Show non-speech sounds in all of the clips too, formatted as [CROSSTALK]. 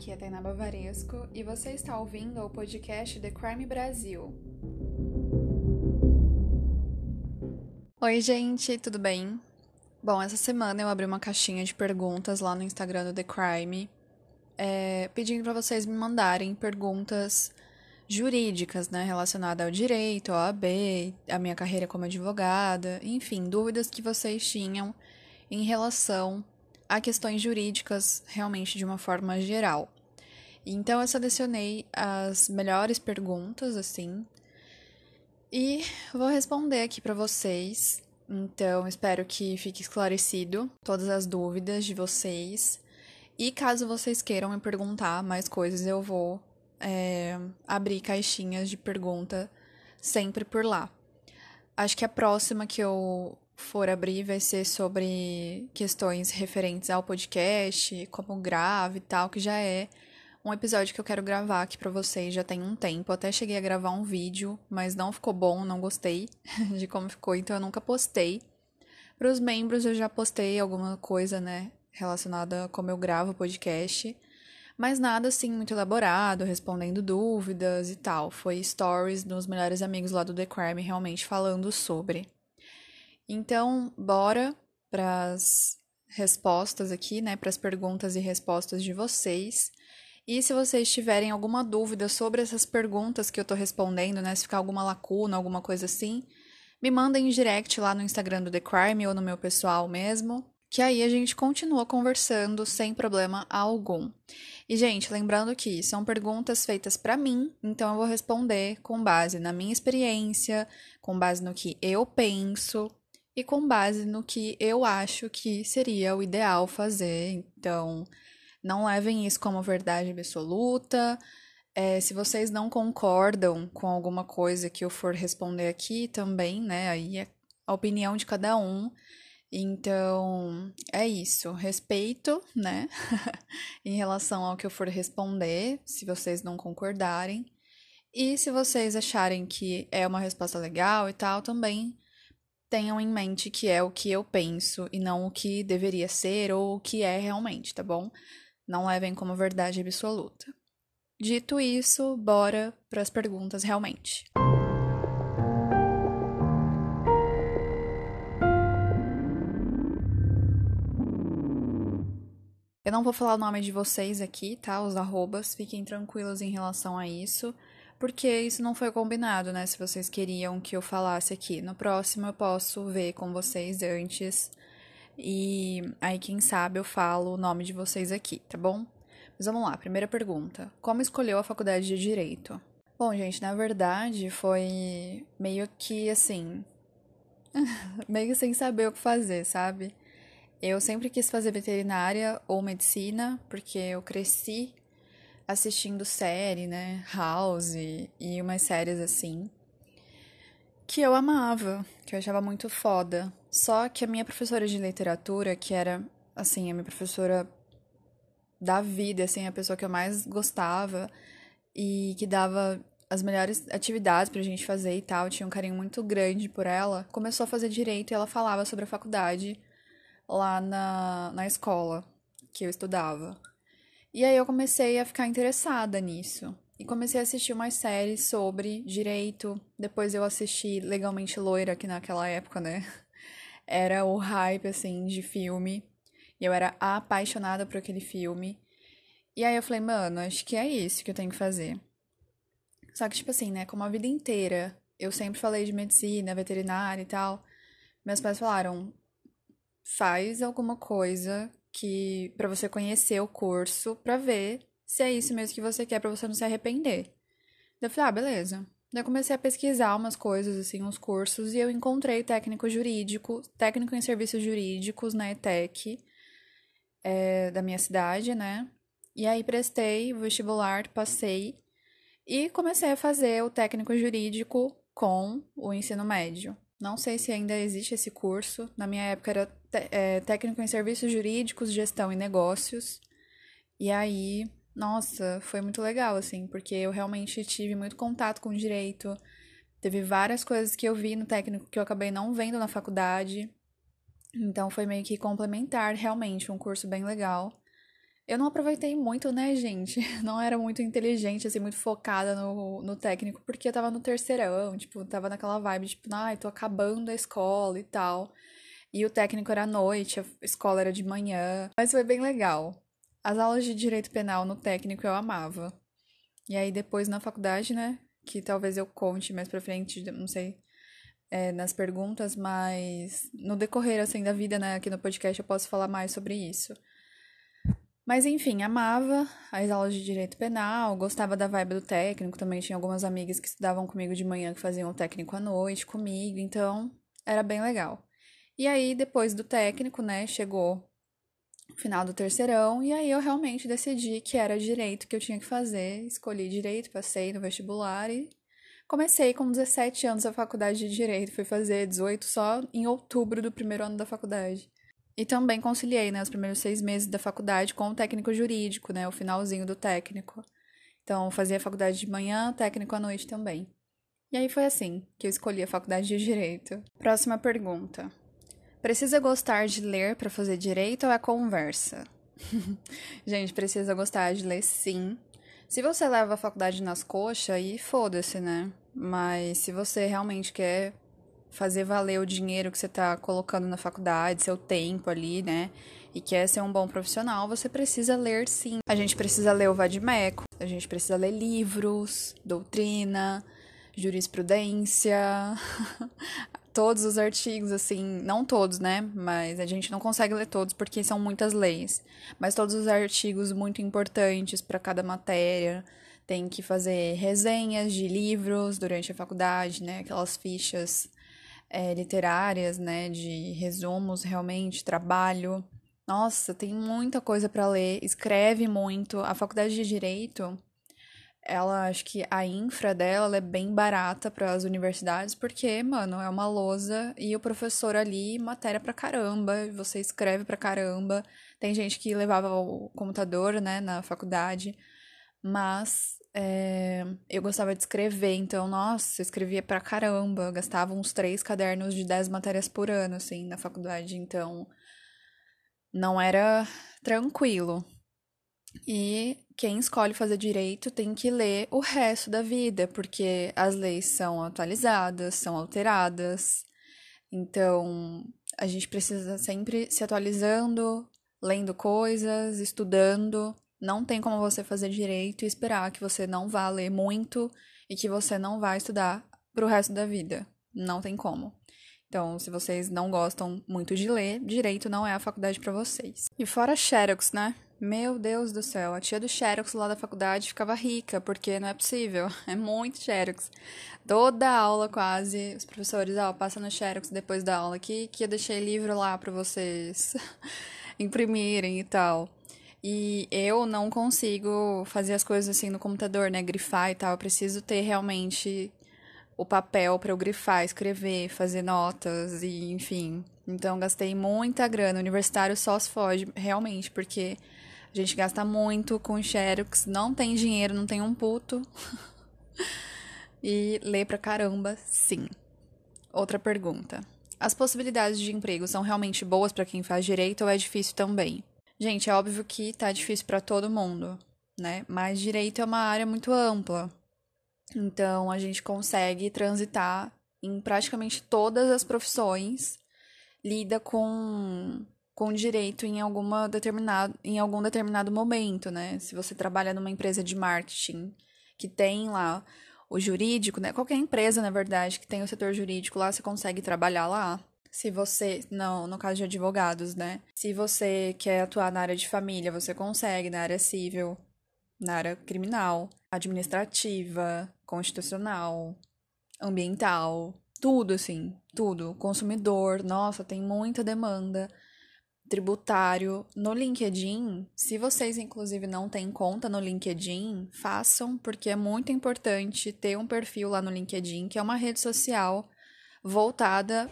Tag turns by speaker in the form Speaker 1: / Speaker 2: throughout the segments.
Speaker 1: aqui é Tainá Bavaresco e você está ouvindo o podcast The Crime Brasil. Oi, gente, tudo bem? Bom, essa semana eu abri uma caixinha de perguntas lá no Instagram do The Crime, é, pedindo para vocês me mandarem perguntas jurídicas, né, relacionadas ao direito, ao AB, a minha carreira como advogada, enfim, dúvidas que vocês tinham em relação a questões jurídicas realmente de uma forma geral. Então eu selecionei as melhores perguntas assim e vou responder aqui para vocês. Então espero que fique esclarecido todas as dúvidas de vocês. E caso vocês queiram me perguntar mais coisas, eu vou é, abrir caixinhas de pergunta sempre por lá. Acho que a próxima que eu for abrir vai ser sobre questões referentes ao podcast, como grave e tal, que já é um episódio que eu quero gravar aqui para vocês já tem um tempo. até cheguei a gravar um vídeo, mas não ficou bom, não gostei [LAUGHS] de como ficou, então eu nunca postei. Para os membros eu já postei alguma coisa, né, relacionada a como eu gravo o podcast, mas nada assim muito elaborado, respondendo dúvidas e tal. Foi stories dos melhores amigos lá do The Crime realmente falando sobre. Então, bora para as respostas aqui, né, para as perguntas e respostas de vocês. E se vocês tiverem alguma dúvida sobre essas perguntas que eu tô respondendo, né, se ficar alguma lacuna, alguma coisa assim, me mandem em direct lá no Instagram do The Crime ou no meu pessoal mesmo, que aí a gente continua conversando sem problema algum. E gente, lembrando que são perguntas feitas para mim, então eu vou responder com base na minha experiência, com base no que eu penso, e com base no que eu acho que seria o ideal fazer. Então, não levem isso como verdade absoluta. É, se vocês não concordam com alguma coisa que eu for responder aqui também, né? Aí é a opinião de cada um. Então, é isso. Respeito, né? [LAUGHS] em relação ao que eu for responder, se vocês não concordarem. E se vocês acharem que é uma resposta legal e tal, também tenham em mente que é o que eu penso e não o que deveria ser ou o que é realmente, tá bom? Não levem como verdade absoluta. Dito isso, bora para as perguntas realmente. Eu não vou falar o nome de vocês aqui, tá? Os arrobas, fiquem tranquilos em relação a isso porque isso não foi combinado, né? Se vocês queriam que eu falasse aqui. No próximo eu posso ver com vocês antes. E aí, quem sabe, eu falo o nome de vocês aqui, tá bom? Mas vamos lá, primeira pergunta. Como escolheu a faculdade de Direito? Bom, gente, na verdade foi meio que assim. [LAUGHS] meio sem saber o que fazer, sabe? Eu sempre quis fazer veterinária ou medicina, porque eu cresci assistindo série, né? House e umas séries assim. Que eu amava, que eu achava muito foda. Só que a minha professora de literatura, que era, assim, a minha professora da vida, assim, a pessoa que eu mais gostava e que dava as melhores atividades pra gente fazer e tal, tinha um carinho muito grande por ela, começou a fazer direito e ela falava sobre a faculdade lá na, na escola que eu estudava. E aí eu comecei a ficar interessada nisso. E comecei a assistir umas séries sobre direito. Depois eu assisti Legalmente Loira, que naquela época, né? [LAUGHS] Era o hype, assim, de filme. E eu era apaixonada por aquele filme. E aí eu falei, mano, acho que é isso que eu tenho que fazer. Só que, tipo assim, né? Como a vida inteira eu sempre falei de medicina, veterinária e tal, meus pais falaram: faz alguma coisa que para você conhecer o curso, para ver se é isso mesmo que você quer para você não se arrepender. Eu falei, ah, beleza. Daí comecei a pesquisar umas coisas, assim, uns cursos, e eu encontrei técnico jurídico, técnico em serviços jurídicos na ETEC, é, da minha cidade, né? E aí prestei o vestibular, passei, e comecei a fazer o técnico jurídico com o ensino médio. Não sei se ainda existe esse curso. Na minha época era é, técnico em serviços jurídicos, gestão e negócios. E aí, nossa, foi muito legal, assim, porque eu realmente tive muito contato com direito. Teve várias coisas que eu vi no técnico que eu acabei não vendo na faculdade. Então foi meio que complementar, realmente, um curso bem legal. Eu não aproveitei muito, né, gente? [LAUGHS] Não era muito inteligente, assim, muito focada no, no técnico, porque eu tava no terceirão, tipo, tava naquela vibe, tipo, ai, tô acabando a escola e tal. E o técnico era à noite, a escola era de manhã. Mas foi bem legal. As aulas de direito penal no técnico eu amava. E aí depois na faculdade, né? Que talvez eu conte mais pra frente, não sei, é, nas perguntas, mas no decorrer, assim, da vida, né? Aqui no podcast eu posso falar mais sobre isso. Mas enfim, amava as aulas de direito penal, gostava da vibe do técnico, também tinha algumas amigas que estudavam comigo de manhã que faziam o técnico à noite comigo, então era bem legal. E aí, depois do técnico, né, chegou o final do terceirão, e aí eu realmente decidi que era direito que eu tinha que fazer, escolhi direito, passei no vestibular e comecei com 17 anos a faculdade de direito, fui fazer 18 só em outubro do primeiro ano da faculdade. E também conciliei, né, os primeiros seis meses da faculdade com o técnico jurídico, né, o finalzinho do técnico. Então, fazia a faculdade de manhã, técnico à noite também. E aí foi assim que eu escolhi a faculdade de Direito. Próxima pergunta. Precisa gostar de ler para fazer direito ou é conversa? [LAUGHS] Gente, precisa gostar de ler sim. Se você leva a faculdade nas coxas, aí foda-se, né? Mas se você realmente quer fazer valer o dinheiro que você está colocando na faculdade, seu tempo ali, né? E quer ser um bom profissional, você precisa ler sim. A gente precisa ler o Vadimeco, a gente precisa ler livros, doutrina, jurisprudência, [LAUGHS] todos os artigos, assim, não todos, né? Mas a gente não consegue ler todos porque são muitas leis. Mas todos os artigos muito importantes para cada matéria. Tem que fazer resenhas de livros durante a faculdade, né? Aquelas fichas é, literárias, né, de resumos, realmente, trabalho. Nossa, tem muita coisa para ler, escreve muito. A faculdade de Direito, ela, acho que a infra dela é bem barata para as universidades, porque, mano, é uma lousa e o professor ali, matéria pra caramba, você escreve pra caramba. Tem gente que levava o computador, né, na faculdade, mas é, eu gostava de escrever, então, nossa, eu escrevia pra caramba. Eu gastava uns três cadernos de dez matérias por ano, assim, na faculdade, então não era tranquilo. E quem escolhe fazer direito tem que ler o resto da vida, porque as leis são atualizadas, são alteradas. Então, a gente precisa sempre se atualizando, lendo coisas, estudando não tem como você fazer direito e esperar que você não vá ler muito e que você não vá estudar pro resto da vida. Não tem como. Então, se vocês não gostam muito de ler, direito não é a faculdade para vocês. E fora Xerox, né? Meu Deus do céu, a tia do Xerox lá da faculdade ficava rica, porque não é possível, [LAUGHS] é muito Xerox. Toda aula quase, os professores, ó, passa no Xerox depois da aula aqui, que eu deixei livro lá para vocês [LAUGHS] imprimirem e tal. E eu não consigo fazer as coisas assim no computador, né? Grifar e tal. Eu preciso ter realmente o papel para eu grifar, escrever, fazer notas e enfim. Então gastei muita grana. O universitário só se foge, realmente, porque a gente gasta muito com Xerox, não tem dinheiro, não tem um puto. [LAUGHS] e lê pra caramba, sim. Outra pergunta. As possibilidades de emprego são realmente boas para quem faz direito ou é difícil também? Gente, é óbvio que tá difícil para todo mundo, né? Mas direito é uma área muito ampla. Então, a gente consegue transitar em praticamente todas as profissões, lida com com direito em alguma determinado em algum determinado momento, né? Se você trabalha numa empresa de marketing que tem lá o jurídico, né? Qualquer empresa, na verdade, que tem o setor jurídico lá, você consegue trabalhar lá. Se você, não, no caso de advogados, né? Se você quer atuar na área de família, você consegue na área civil, na área criminal, administrativa, constitucional, ambiental, tudo assim, tudo. Consumidor, nossa, tem muita demanda. Tributário. No LinkedIn, se vocês inclusive não têm conta no LinkedIn, façam, porque é muito importante ter um perfil lá no LinkedIn, que é uma rede social voltada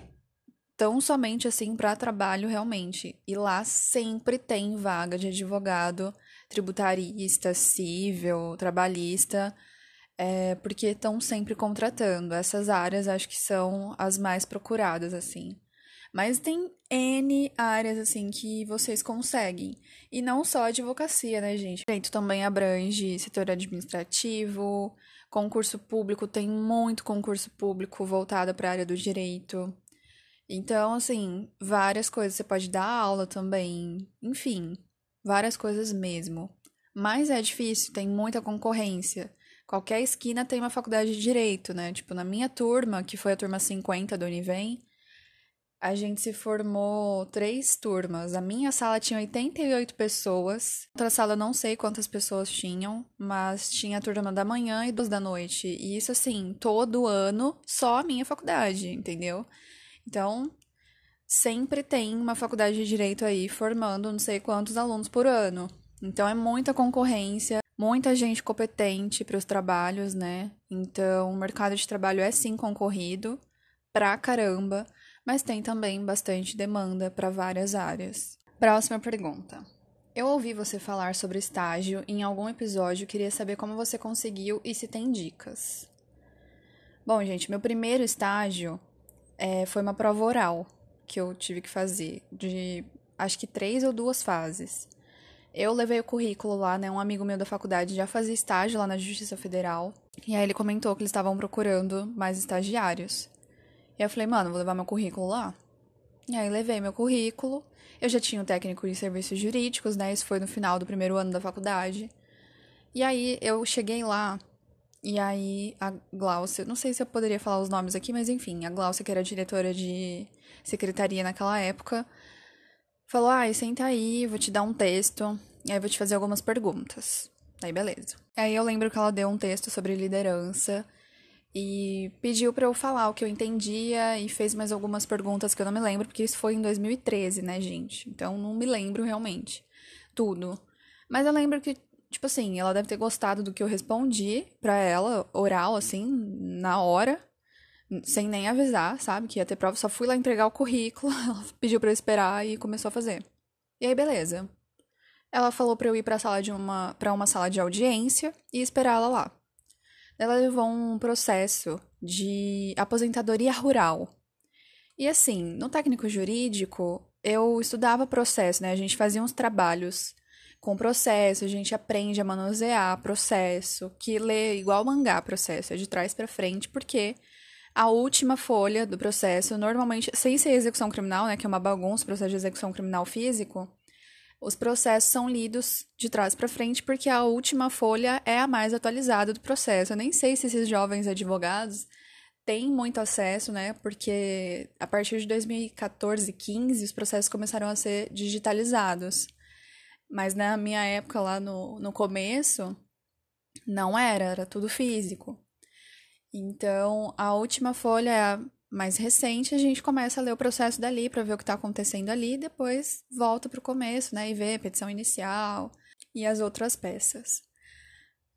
Speaker 1: tão somente assim para trabalho realmente. E lá sempre tem vaga de advogado tributarista, civil, trabalhista, é, porque estão sempre contratando. Essas áreas acho que são as mais procuradas, assim. Mas tem N áreas, assim, que vocês conseguem. E não só advocacia, né, gente? Direito também abrange setor administrativo, concurso público, tem muito concurso público voltado para a área do direito. Então, assim, várias coisas. Você pode dar aula também. Enfim, várias coisas mesmo. Mas é difícil, tem muita concorrência. Qualquer esquina tem uma faculdade de direito, né? Tipo, na minha turma, que foi a turma 50 do Univem, a gente se formou três turmas. A minha sala tinha 88 pessoas. Outra sala não sei quantas pessoas tinham, mas tinha a turma da manhã e duas da noite. E isso assim, todo ano, só a minha faculdade, entendeu? Então, sempre tem uma faculdade de direito aí formando não sei quantos alunos por ano. Então é muita concorrência, muita gente competente para os trabalhos, né? Então, o mercado de trabalho é sim concorrido pra caramba mas tem também bastante demanda para várias áreas. Próxima pergunta. Eu ouvi você falar sobre estágio em algum episódio, queria saber como você conseguiu e se tem dicas. Bom, gente, meu primeiro estágio é, foi uma prova oral que eu tive que fazer, de acho que três ou duas fases. Eu levei o currículo lá, né? Um amigo meu da faculdade já fazia estágio lá na Justiça Federal. E aí ele comentou que eles estavam procurando mais estagiários. E eu falei, mano, vou levar meu currículo lá. E aí levei meu currículo. Eu já tinha o um técnico de serviços jurídicos, né? Isso foi no final do primeiro ano da faculdade. E aí eu cheguei lá. E aí a Glaucia, não sei se eu poderia falar os nomes aqui, mas enfim, a Glaucia, que era diretora de secretaria naquela época, falou: ai, ah, senta aí, vou te dar um texto. E aí vou te fazer algumas perguntas. Aí beleza. Aí eu lembro que ela deu um texto sobre liderança e pediu para eu falar o que eu entendia e fez mais algumas perguntas que eu não me lembro, porque isso foi em 2013, né, gente? Então não me lembro realmente tudo. Mas eu lembro que, tipo assim, ela deve ter gostado do que eu respondi para ela, oral, assim, na hora, sem nem avisar, sabe? Que ia ter prova. Só fui lá entregar o currículo, [LAUGHS] ela pediu para eu esperar e começou a fazer. E aí, beleza. Ela falou para eu ir para sala de uma para uma sala de audiência e esperar ela lá ela levou um processo de aposentadoria rural. E assim, no técnico jurídico, eu estudava processo, né? A gente fazia uns trabalhos com processo, a gente aprende a manusear processo, que lê igual mangá processo, é de trás para frente, porque a última folha do processo, normalmente, sem ser execução criminal, né, que é uma bagunça, processo de execução criminal físico, os processos são lidos de trás para frente porque a última folha é a mais atualizada do processo. Eu nem sei se esses jovens advogados têm muito acesso, né? Porque a partir de 2014, 15, os processos começaram a ser digitalizados. Mas na minha época, lá no, no começo, não era, era tudo físico. Então, a última folha é a mais recente, a gente começa a ler o processo dali para ver o que está acontecendo ali, e depois volta para o começo, né, e vê a petição inicial e as outras peças.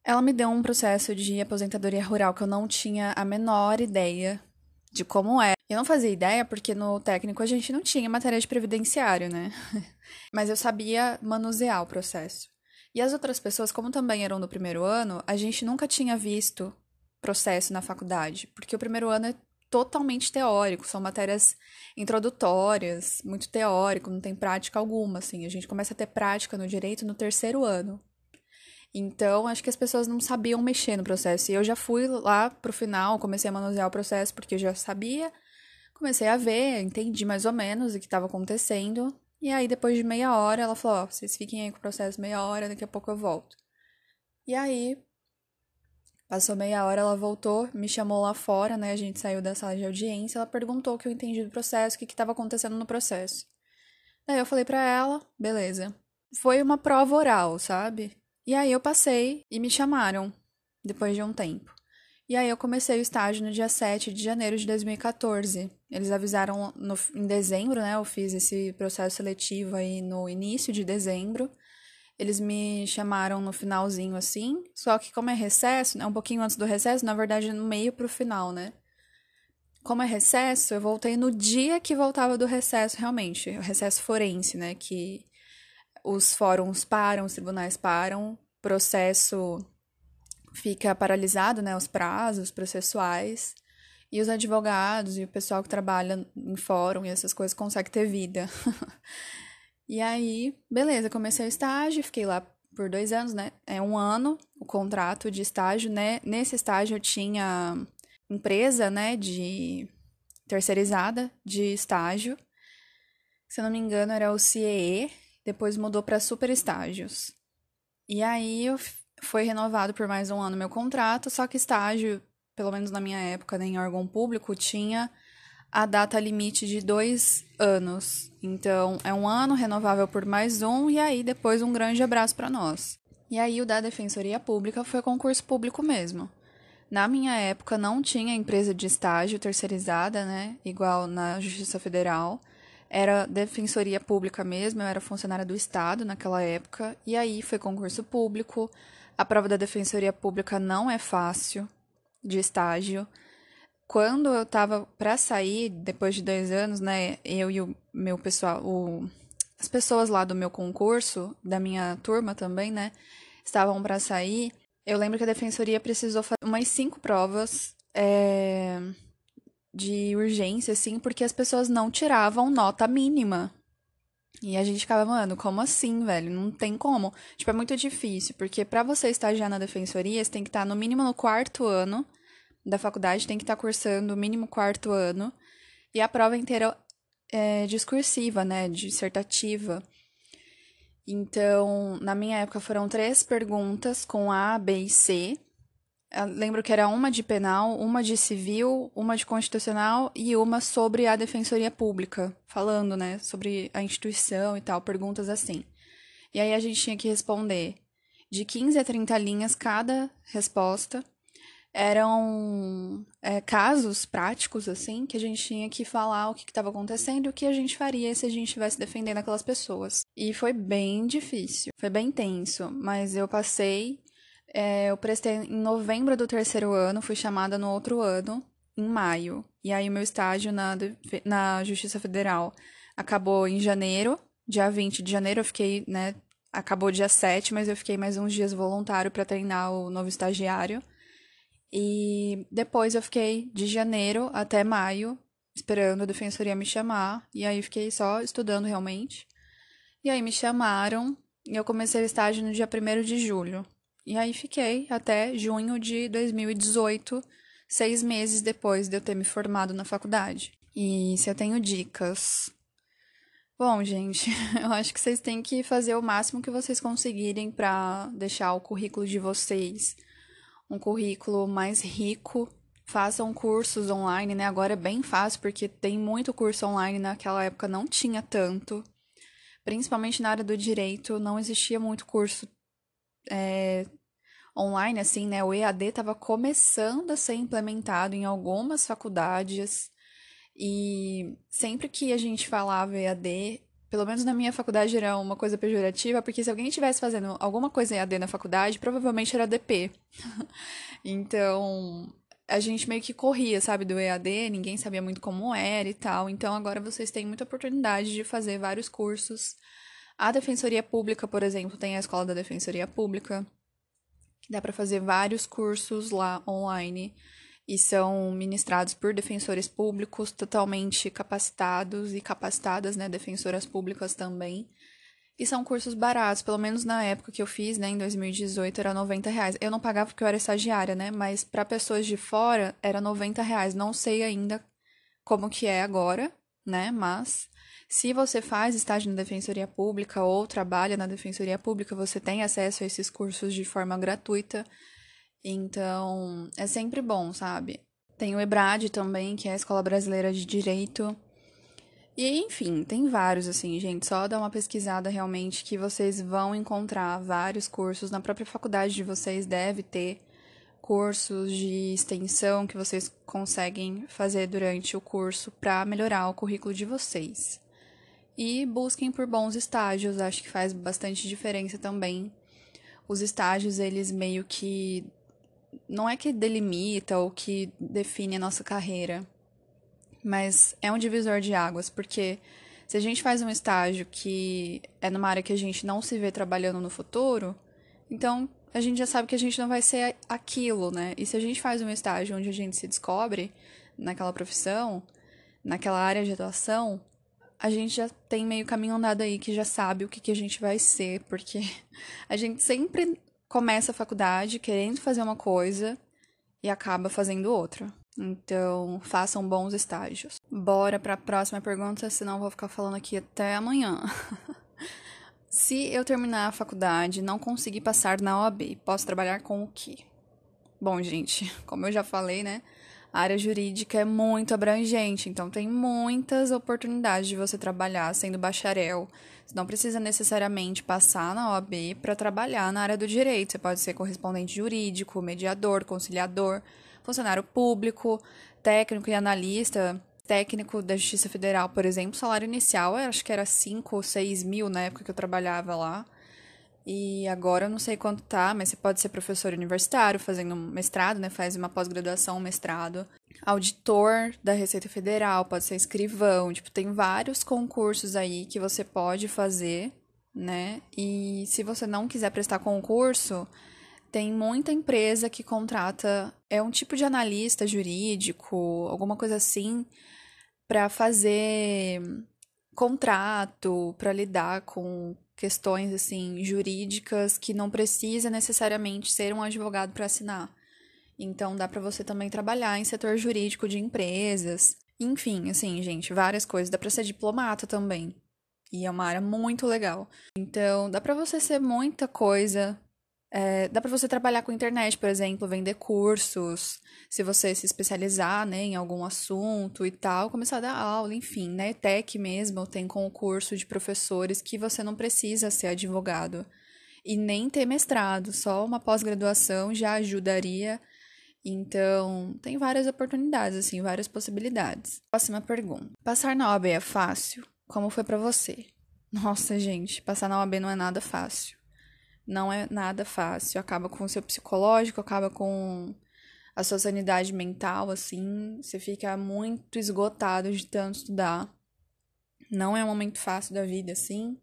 Speaker 1: Ela me deu um processo de aposentadoria rural que eu não tinha a menor ideia de como é. Eu não fazia ideia porque no técnico a gente não tinha matéria de previdenciário, né? [LAUGHS] Mas eu sabia manusear o processo. E as outras pessoas, como também eram do primeiro ano, a gente nunca tinha visto processo na faculdade, porque o primeiro ano é totalmente teórico, são matérias introdutórias, muito teórico, não tem prática alguma, assim. A gente começa a ter prática no direito no terceiro ano. Então, acho que as pessoas não sabiam mexer no processo. E eu já fui lá pro final, comecei a manusear o processo porque eu já sabia, comecei a ver, entendi mais ou menos o que estava acontecendo. E aí, depois de meia hora, ela falou: Ó, oh, vocês fiquem aí com o processo meia hora, daqui a pouco eu volto. E aí, Passou meia hora, ela voltou, me chamou lá fora, né? A gente saiu da sala de audiência. Ela perguntou o que eu entendi do processo, o que estava acontecendo no processo. Daí eu falei para ela, beleza. Foi uma prova oral, sabe? E aí eu passei e me chamaram, depois de um tempo. E aí eu comecei o estágio no dia 7 de janeiro de 2014. Eles avisaram no, em dezembro, né? Eu fiz esse processo seletivo aí no início de dezembro. Eles me chamaram no finalzinho assim, só que como é recesso, né, um pouquinho antes do recesso, na verdade no meio pro final, né? Como é recesso, eu voltei no dia que voltava do recesso realmente, o recesso forense, né, que os fóruns param, os tribunais param, processo fica paralisado, né, os prazos processuais. E os advogados e o pessoal que trabalha em fórum e essas coisas consegue ter vida. [LAUGHS] e aí, beleza, comecei o estágio, fiquei lá por dois anos, né? É um ano o contrato de estágio, né? Nesse estágio eu tinha empresa, né, de terceirizada de estágio. Se eu não me engano, era o CEE, depois mudou para super estágios. E aí foi renovado por mais um ano meu contrato, só que estágio pelo menos na minha época, né, em órgão público, tinha a data limite de dois anos. Então, é um ano renovável por mais um, e aí depois um grande abraço para nós. E aí, o da Defensoria Pública foi concurso público mesmo. Na minha época, não tinha empresa de estágio terceirizada, né? Igual na Justiça Federal. Era Defensoria Pública mesmo, eu era funcionária do Estado naquela época. E aí, foi concurso público. A prova da Defensoria Pública não é fácil de estágio. Quando eu tava para sair, depois de dois anos, né, eu e o meu pessoal, o, as pessoas lá do meu concurso, da minha turma também, né, estavam para sair. Eu lembro que a defensoria precisou fazer umas cinco provas é, de urgência, assim, porque as pessoas não tiravam nota mínima. E a gente ficava, mano, como assim, velho? Não tem como. Tipo, é muito difícil, porque para você estagiar na defensoria, você tem que estar no mínimo no quarto ano da faculdade, tem que estar cursando o mínimo quarto ano. E a prova inteira é discursiva, né? Dissertativa. Então, na minha época foram três perguntas com A, B e C. Eu lembro que era uma de penal, uma de civil, uma de constitucional e uma sobre a defensoria pública, falando, né, sobre a instituição e tal, perguntas assim. E aí a gente tinha que responder de 15 a 30 linhas cada resposta. Eram é, casos práticos, assim, que a gente tinha que falar o que estava acontecendo e o que a gente faria se a gente estivesse defendendo aquelas pessoas. E foi bem difícil, foi bem tenso, mas eu passei é, eu prestei em novembro do terceiro ano, fui chamada no outro ano, em maio. E aí meu estágio na, na Justiça Federal acabou em janeiro, dia 20 de janeiro eu fiquei, né, acabou dia 7, mas eu fiquei mais uns dias voluntário para treinar o novo estagiário. E depois eu fiquei de janeiro até maio esperando a defensoria me chamar, e aí fiquei só estudando realmente. E aí me chamaram e eu comecei o estágio no dia 1 de julho. E aí fiquei até junho de 2018, seis meses depois de eu ter me formado na faculdade. E se eu tenho dicas. Bom, gente, [LAUGHS] eu acho que vocês têm que fazer o máximo que vocês conseguirem para deixar o currículo de vocês um currículo mais rico. Façam cursos online, né? Agora é bem fácil porque tem muito curso online, naquela época não tinha tanto. Principalmente na área do direito, não existia muito curso é, online, assim, né? O EAD estava começando a ser implementado em algumas faculdades. E sempre que a gente falava EAD, pelo menos na minha faculdade era uma coisa pejorativa, porque se alguém estivesse fazendo alguma coisa EAD na faculdade, provavelmente era DP. [LAUGHS] então, a gente meio que corria, sabe, do EAD, ninguém sabia muito como era e tal. Então, agora vocês têm muita oportunidade de fazer vários cursos a Defensoria Pública, por exemplo, tem a Escola da Defensoria Pública, que dá para fazer vários cursos lá online e são ministrados por defensores públicos totalmente capacitados e capacitadas, né, defensoras públicas também. E são cursos baratos, pelo menos na época que eu fiz, né, em 2018, era 90 reais. Eu não pagava porque eu era estagiária, né, mas para pessoas de fora era 90 reais. Não sei ainda como que é agora, né, mas se você faz estágio na Defensoria Pública ou trabalha na Defensoria Pública, você tem acesso a esses cursos de forma gratuita. Então, é sempre bom, sabe? Tem o EBRAD também, que é a Escola Brasileira de Direito. E, enfim, tem vários, assim, gente. Só dá uma pesquisada realmente que vocês vão encontrar vários cursos. Na própria faculdade de vocês deve ter cursos de extensão que vocês conseguem fazer durante o curso para melhorar o currículo de vocês. E busquem por bons estágios, acho que faz bastante diferença também. Os estágios, eles meio que. Não é que delimita ou que define a nossa carreira, mas é um divisor de águas, porque se a gente faz um estágio que é numa área que a gente não se vê trabalhando no futuro, então a gente já sabe que a gente não vai ser aquilo, né? E se a gente faz um estágio onde a gente se descobre, naquela profissão, naquela área de atuação, a gente já tem meio caminho andado aí que já sabe o que, que a gente vai ser, porque [LAUGHS] a gente sempre começa a faculdade querendo fazer uma coisa e acaba fazendo outra. Então, façam bons estágios. Bora para a próxima pergunta, senão vou ficar falando aqui até amanhã. [LAUGHS] Se eu terminar a faculdade e não conseguir passar na OAB, posso trabalhar com o quê? Bom, gente, [LAUGHS] como eu já falei, né? A área jurídica é muito abrangente, então tem muitas oportunidades de você trabalhar sendo bacharel. Você não precisa necessariamente passar na OAB para trabalhar na área do direito. Você pode ser correspondente jurídico, mediador, conciliador, funcionário público, técnico e analista. Técnico da Justiça Federal, por exemplo, salário inicial acho que era 5 ou 6 mil na época que eu trabalhava lá. E agora eu não sei quanto tá, mas você pode ser professor universitário, fazendo um mestrado, né? Faz uma pós-graduação, um mestrado. Auditor da Receita Federal, pode ser escrivão. Tipo, tem vários concursos aí que você pode fazer, né? E se você não quiser prestar concurso, tem muita empresa que contrata. É um tipo de analista jurídico, alguma coisa assim, para fazer contrato, para lidar com questões assim jurídicas que não precisa necessariamente ser um advogado para assinar. Então dá para você também trabalhar em setor jurídico de empresas. Enfim, assim, gente, várias coisas. Dá para ser diplomata também. E é uma área muito legal. Então, dá para você ser muita coisa é, dá para você trabalhar com internet, por exemplo, vender cursos, se você se especializar né, em algum assunto e tal, começar a dar aula, enfim, na né? ETEC mesmo tem concurso de professores que você não precisa ser advogado e nem ter mestrado, só uma pós-graduação já ajudaria. Então, tem várias oportunidades, assim, várias possibilidades. Próxima pergunta. Passar na OAB é fácil? Como foi para você? Nossa, gente, passar na OAB não é nada fácil não é nada fácil. Acaba com o seu psicológico, acaba com a sua sanidade mental, assim. Você fica muito esgotado de tanto estudar. Não é um momento fácil da vida, assim.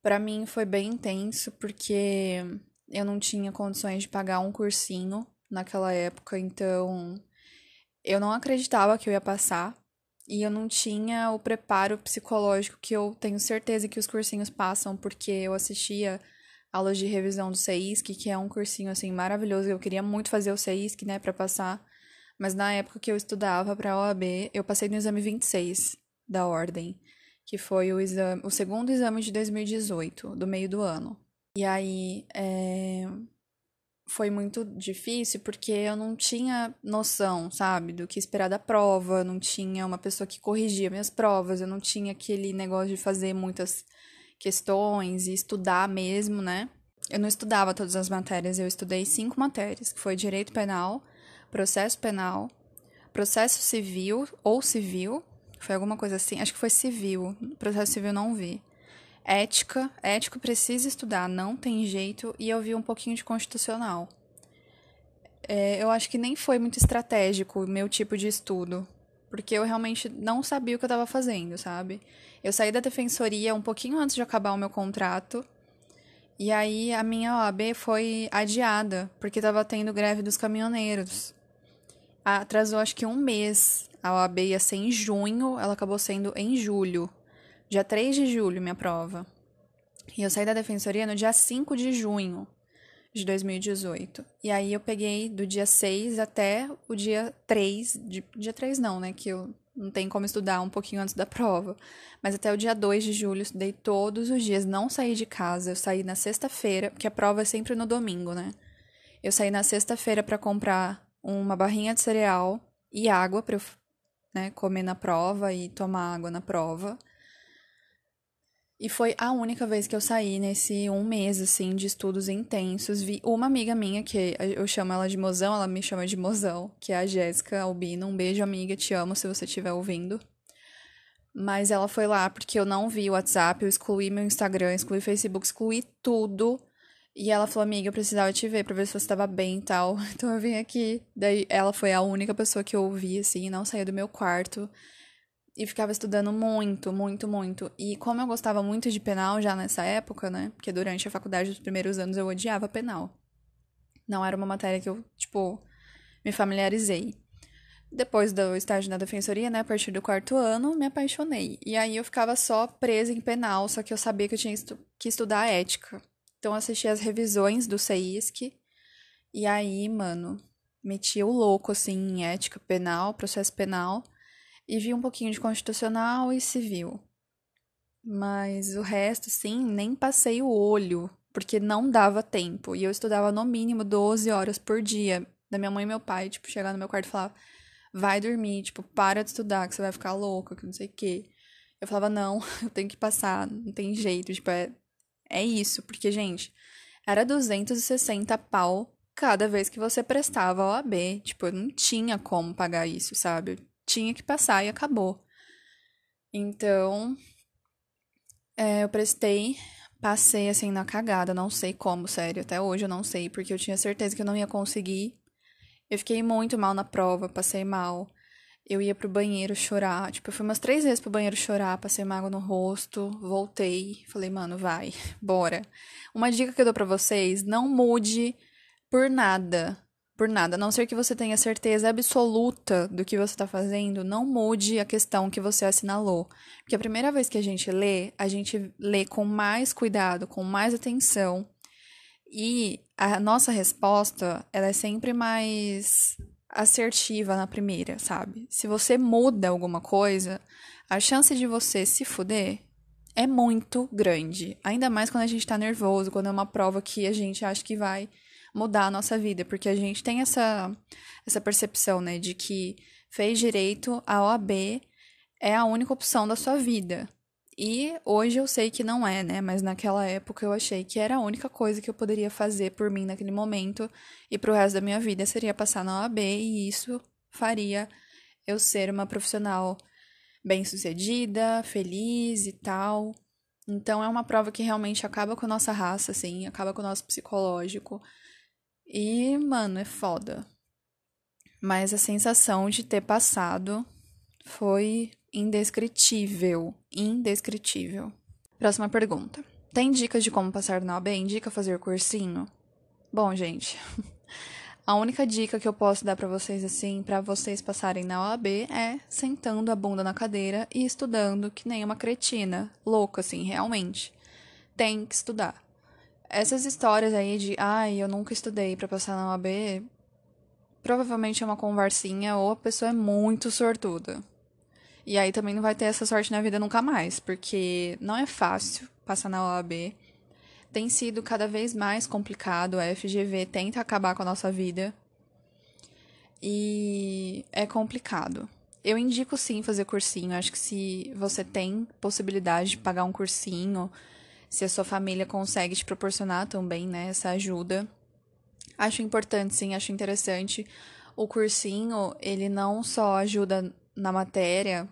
Speaker 1: Para mim foi bem intenso, porque eu não tinha condições de pagar um cursinho naquela época, então eu não acreditava que eu ia passar. E eu não tinha o preparo psicológico que eu tenho certeza que os cursinhos passam, porque eu assistia aulas de revisão do CEISC, que é um cursinho assim maravilhoso. Eu queria muito fazer o CEISC, né, para passar, mas na época que eu estudava para a OAB, eu passei no exame 26 da ordem, que foi o exame, o segundo exame de 2018, do meio do ano. E aí, é, foi muito difícil porque eu não tinha noção, sabe, do que esperar da prova, não tinha uma pessoa que corrigia minhas provas, eu não tinha aquele negócio de fazer muitas questões e estudar mesmo, né? Eu não estudava todas as matérias, eu estudei cinco matérias, que foi direito penal, processo penal, processo civil ou civil, foi alguma coisa assim, acho que foi civil, processo civil não vi. Ética, ético precisa estudar, não tem jeito, e eu vi um pouquinho de constitucional. É, eu acho que nem foi muito estratégico o meu tipo de estudo, porque eu realmente não sabia o que eu estava fazendo, sabe? Eu saí da defensoria um pouquinho antes de acabar o meu contrato. E aí a minha OAB foi adiada, porque estava tendo greve dos caminhoneiros. Atrasou acho que um mês. A OAB ia ser em junho, ela acabou sendo em julho. Dia 3 de julho, minha prova. E eu saí da defensoria no dia 5 de junho de 2018. E aí eu peguei do dia 6 até o dia 3. De, dia 3 não, né? Que eu não tem como estudar um pouquinho antes da prova. Mas até o dia 2 de julho eu estudei todos os dias, não saí de casa. Eu saí na sexta-feira, porque a prova é sempre no domingo, né? Eu saí na sexta-feira para comprar uma barrinha de cereal e água para eu né, comer na prova e tomar água na prova. E foi a única vez que eu saí nesse um mês, assim, de estudos intensos. Vi uma amiga minha, que eu chamo ela de mozão, ela me chama de mozão, que é a Jéssica Albino. Um beijo, amiga, te amo se você estiver ouvindo. Mas ela foi lá porque eu não vi o WhatsApp, eu excluí meu Instagram, excluí Facebook, excluí tudo. E ela falou, amiga, eu precisava te ver pra ver se você estava bem e tal. [LAUGHS] Então eu vim aqui. Daí ela foi a única pessoa que eu ouvi, assim, não saía do meu quarto e ficava estudando muito, muito, muito. E como eu gostava muito de penal já nessa época, né? Porque durante a faculdade dos primeiros anos eu odiava penal. Não era uma matéria que eu, tipo, me familiarizei. depois do estágio na defensoria, né, a partir do quarto ano, me apaixonei. E aí eu ficava só presa em penal, só que eu sabia que eu tinha estu que estudar ética. Então assisti as revisões do CEISC. E aí, mano, meti o louco assim em ética penal, processo penal e vi um pouquinho de constitucional e civil. Mas o resto, assim, nem passei o olho, porque não dava tempo. E eu estudava no mínimo 12 horas por dia. Da minha mãe e meu pai, tipo, chegar no meu quarto e falar: vai dormir, tipo, para de estudar, que você vai ficar louca, que não sei o quê. Eu falava: não, [LAUGHS] eu tenho que passar, não tem jeito, tipo, é, é isso. Porque, gente, era 260 pau cada vez que você prestava a OAB. Tipo, eu não tinha como pagar isso, sabe? Tinha que passar e acabou. Então, é, eu prestei, passei assim na cagada, não sei como, sério, até hoje eu não sei, porque eu tinha certeza que eu não ia conseguir. Eu fiquei muito mal na prova, passei mal. Eu ia pro banheiro chorar, tipo, eu fui umas três vezes pro banheiro chorar, passei uma água no rosto, voltei, falei, mano, vai, [LAUGHS] bora. Uma dica que eu dou pra vocês, não mude por nada por nada. A não ser que você tenha certeza absoluta do que você está fazendo, não mude a questão que você assinalou. Porque a primeira vez que a gente lê, a gente lê com mais cuidado, com mais atenção. E a nossa resposta, ela é sempre mais assertiva na primeira, sabe? Se você muda alguma coisa, a chance de você se fuder é muito grande. Ainda mais quando a gente tá nervoso, quando é uma prova que a gente acha que vai mudar a nossa vida, porque a gente tem essa, essa percepção, né, de que fez direito, a OAB é a única opção da sua vida. E hoje eu sei que não é, né? Mas naquela época eu achei que era a única coisa que eu poderia fazer por mim naquele momento e pro resto da minha vida seria passar na OAB e isso faria eu ser uma profissional bem-sucedida, feliz e tal. Então é uma prova que realmente acaba com a nossa raça, assim, acaba com o nosso psicológico. E, mano, é foda. Mas a sensação de ter passado foi indescritível. Indescritível. Próxima pergunta. Tem dicas de como passar na OAB? Indica fazer cursinho? Bom, gente, [LAUGHS] a única dica que eu posso dar para vocês assim, para vocês passarem na OAB é sentando a bunda na cadeira e estudando que nem uma cretina, louca assim, realmente. Tem que estudar essas histórias aí de, ai, eu nunca estudei para passar na OAB, provavelmente é uma conversinha ou a pessoa é muito sortuda. E aí também não vai ter essa sorte na vida nunca mais, porque não é fácil passar na OAB. Tem sido cada vez mais complicado, a FGV tenta acabar com a nossa vida. E é complicado. Eu indico sim fazer cursinho. Acho que se você tem possibilidade de pagar um cursinho, se a sua família consegue te proporcionar também, né, essa ajuda. Acho importante, sim, acho interessante. O cursinho, ele não só ajuda na matéria,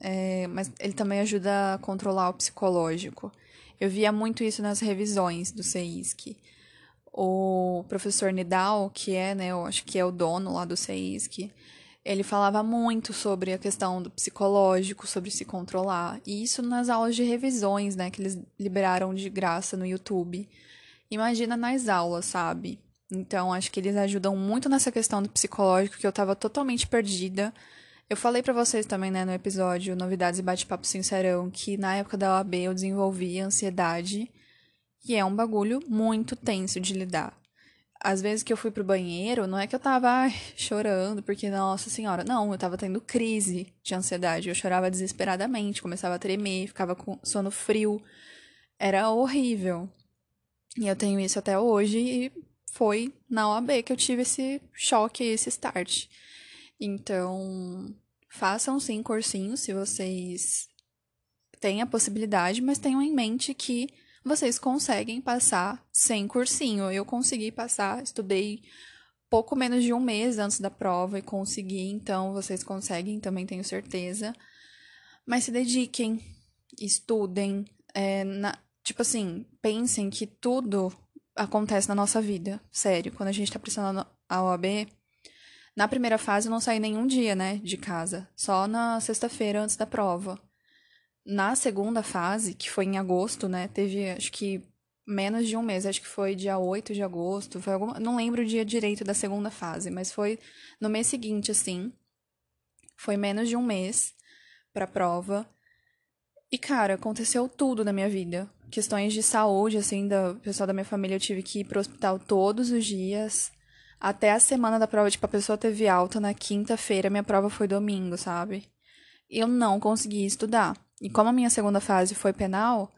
Speaker 1: é, mas ele também ajuda a controlar o psicológico. Eu via muito isso nas revisões do CEISC. O professor Nidal, que é, né, eu acho que é o dono lá do CEISC, ele falava muito sobre a questão do psicológico, sobre se controlar. E isso nas aulas de revisões, né, que eles liberaram de graça no YouTube. Imagina nas aulas, sabe? Então, acho que eles ajudam muito nessa questão do psicológico, que eu tava totalmente perdida. Eu falei para vocês também, né, no episódio Novidades e Bate-Papo Sincerão, que na época da OAB eu desenvolvi ansiedade, que é um bagulho muito tenso de lidar às vezes que eu fui pro banheiro, não é que eu tava ai, chorando, porque, nossa senhora, não, eu tava tendo crise de ansiedade. Eu chorava desesperadamente, começava a tremer, ficava com sono frio. Era horrível. E eu tenho isso até hoje, e foi na OAB que eu tive esse choque, esse start. Então, façam sim cursinho se vocês têm a possibilidade, mas tenham em mente que vocês conseguem passar sem cursinho. Eu consegui passar, estudei pouco menos de um mês antes da prova e consegui, então vocês conseguem, também tenho certeza. Mas se dediquem, estudem, é, na, tipo assim, pensem que tudo acontece na nossa vida, sério. Quando a gente tá precisando a OAB, na primeira fase eu não saí nenhum dia, né, de casa, só na sexta-feira antes da prova. Na segunda fase, que foi em agosto, né? Teve, acho que menos de um mês, acho que foi dia 8 de agosto, foi alguma, não lembro o dia direito da segunda fase, mas foi no mês seguinte, assim. Foi menos de um mês pra prova. E, cara, aconteceu tudo na minha vida. Questões de saúde, assim, do pessoal da minha família, eu tive que ir pro hospital todos os dias. Até a semana da prova, tipo, a pessoa teve alta na quinta-feira, minha prova foi domingo, sabe? Eu não consegui estudar. E como a minha segunda fase foi penal,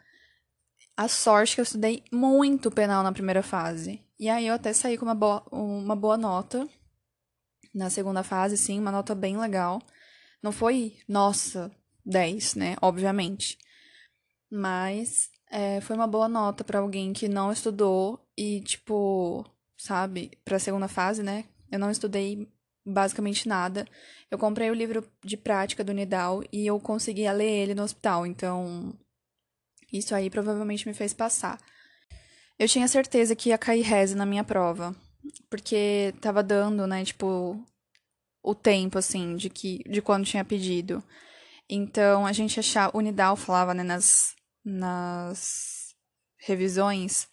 Speaker 1: a sorte que eu estudei muito penal na primeira fase. E aí eu até saí com uma boa, uma boa nota na segunda fase, sim, uma nota bem legal. Não foi, nossa, 10, né? Obviamente. Mas é, foi uma boa nota para alguém que não estudou e, tipo, sabe, pra segunda fase, né? Eu não estudei basicamente nada. Eu comprei o livro de prática do Nidal e eu conseguia ler ele no hospital, então isso aí provavelmente me fez passar. Eu tinha certeza que ia cair reze na minha prova, porque tava dando, né, tipo, o tempo, assim, de que de quando tinha pedido. Então, a gente achava, o Nidal falava, né, nas, nas revisões,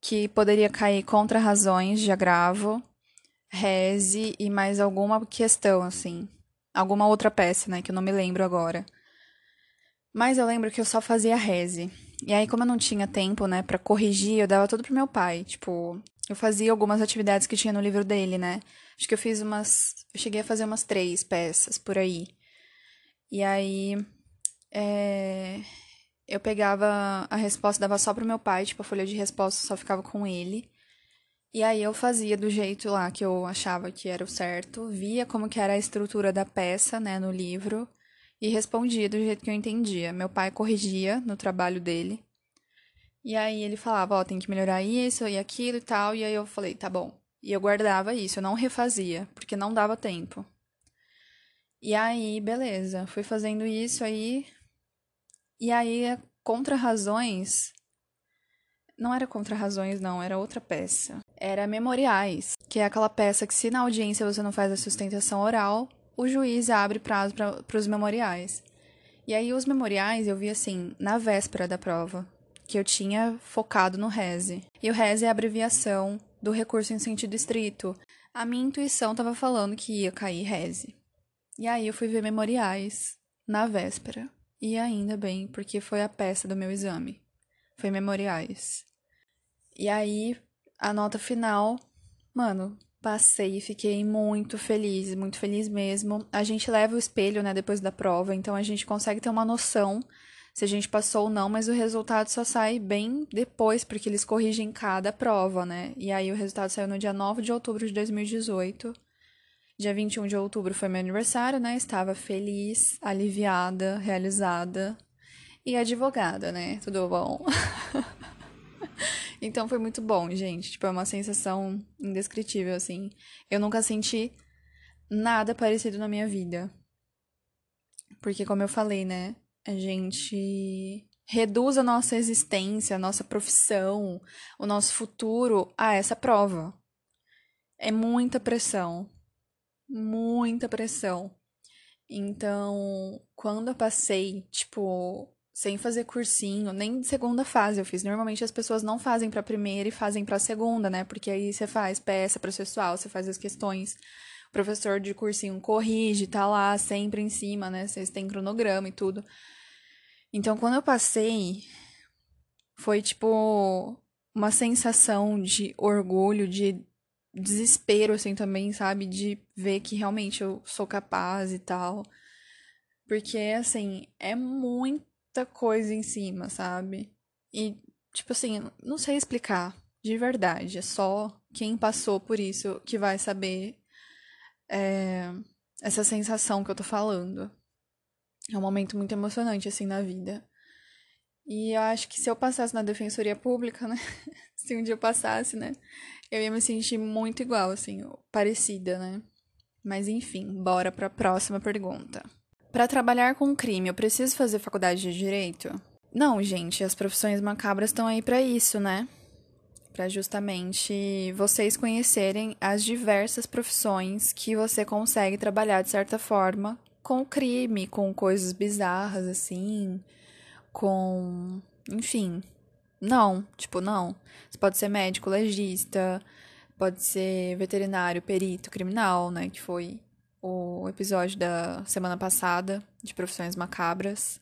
Speaker 1: que poderia cair contra razões de agravo, reze e mais alguma questão, assim. Alguma outra peça, né, que eu não me lembro agora. Mas eu lembro que eu só fazia reze. E aí, como eu não tinha tempo, né, para corrigir, eu dava tudo pro meu pai. Tipo, eu fazia algumas atividades que tinha no livro dele, né? Acho que eu fiz umas. Eu cheguei a fazer umas três peças por aí. E aí. É, eu pegava a resposta, dava só pro meu pai, tipo, a folha de resposta só ficava com ele. E aí eu fazia do jeito lá que eu achava que era o certo, via como que era a estrutura da peça, né, no livro e respondia do jeito que eu entendia. Meu pai corrigia no trabalho dele. E aí ele falava, ó, oh, tem que melhorar isso e aquilo e tal. E aí eu falei, tá bom. E eu guardava isso, eu não refazia, porque não dava tempo. E aí, beleza, fui fazendo isso aí. E aí, contra razões. Não era contra razões, não, era outra peça. Era memoriais, que é aquela peça que, se na audiência você não faz a sustentação oral, o juiz abre prazo para os memoriais. E aí, os memoriais eu vi assim, na véspera da prova, que eu tinha focado no RESE. E o RESE é a abreviação do recurso em sentido estrito. A minha intuição estava falando que ia cair RESE. E aí, eu fui ver memoriais na véspera. E ainda bem, porque foi a peça do meu exame. Foi memoriais. E aí, a nota final, mano, Passei e fiquei muito feliz, muito feliz mesmo. A gente leva o espelho, né, depois da prova, então a gente consegue ter uma noção se a gente passou ou não, mas o resultado só sai bem depois, porque eles corrigem cada prova, né? E aí o resultado saiu no dia 9 de outubro de 2018. Dia 21 de outubro foi meu aniversário, né? Estava feliz, aliviada, realizada e advogada, né? Tudo bom? [LAUGHS] Então foi muito bom, gente. Tipo, é uma sensação indescritível, assim. Eu nunca senti nada parecido na minha vida. Porque, como eu falei, né? A gente reduz a nossa existência, a nossa profissão, o nosso futuro a essa prova. É muita pressão. Muita pressão. Então, quando eu passei, tipo, sem fazer cursinho, nem segunda fase eu fiz. Normalmente as pessoas não fazem para primeira e fazem para segunda, né? Porque aí você faz peça processual, você faz as questões. O professor de cursinho corrige, tá lá sempre em cima, né? Vocês têm cronograma e tudo. Então, quando eu passei, foi tipo uma sensação de orgulho, de desespero, assim, também, sabe? De ver que realmente eu sou capaz e tal. Porque, assim, é muito muita coisa em cima, sabe? E, tipo assim, não sei explicar, de verdade. É só quem passou por isso que vai saber é, essa sensação que eu tô falando. É um momento muito emocionante, assim, na vida. E eu acho que se eu passasse na defensoria pública, né? [LAUGHS] se um dia eu passasse, né? Eu ia me sentir muito igual, assim, parecida, né? Mas enfim, bora para a próxima pergunta. Para trabalhar com crime, eu preciso fazer faculdade de direito? Não, gente, as profissões macabras estão aí para isso, né? Para justamente vocês conhecerem as diversas profissões que você consegue trabalhar de certa forma com crime, com coisas bizarras assim, com, enfim, não, tipo, não. Você pode ser médico, legista, pode ser veterinário, perito, criminal, né, que foi o episódio da semana passada de Profissões Macabras.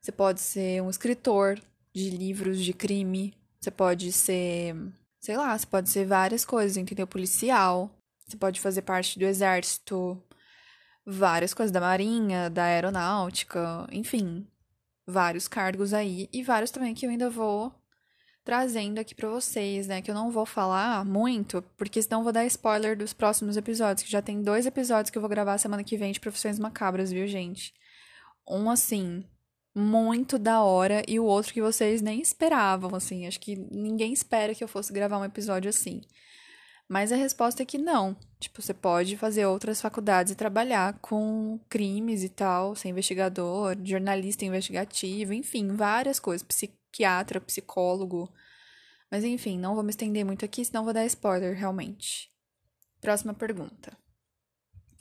Speaker 1: Você pode ser um escritor de livros de crime. Você pode ser, sei lá, você pode ser várias coisas, entendeu? Policial. Você pode fazer parte do exército, várias coisas da marinha, da aeronáutica, enfim, vários cargos aí e vários também que eu ainda vou trazendo aqui para vocês, né? Que eu não vou falar muito, porque senão vou dar spoiler dos próximos episódios, que já tem dois episódios que eu vou gravar semana que vem de Profissões Macabras, viu, gente? Um assim, muito da hora e o outro que vocês nem esperavam, assim. Acho que ninguém espera que eu fosse gravar um episódio assim. Mas a resposta é que não. Tipo, você pode fazer outras faculdades e trabalhar com crimes e tal, ser investigador, jornalista investigativo, enfim, várias coisas, psiquiatra, psicólogo. Mas enfim, não vou me estender muito aqui, senão vou dar spoiler realmente. Próxima pergunta.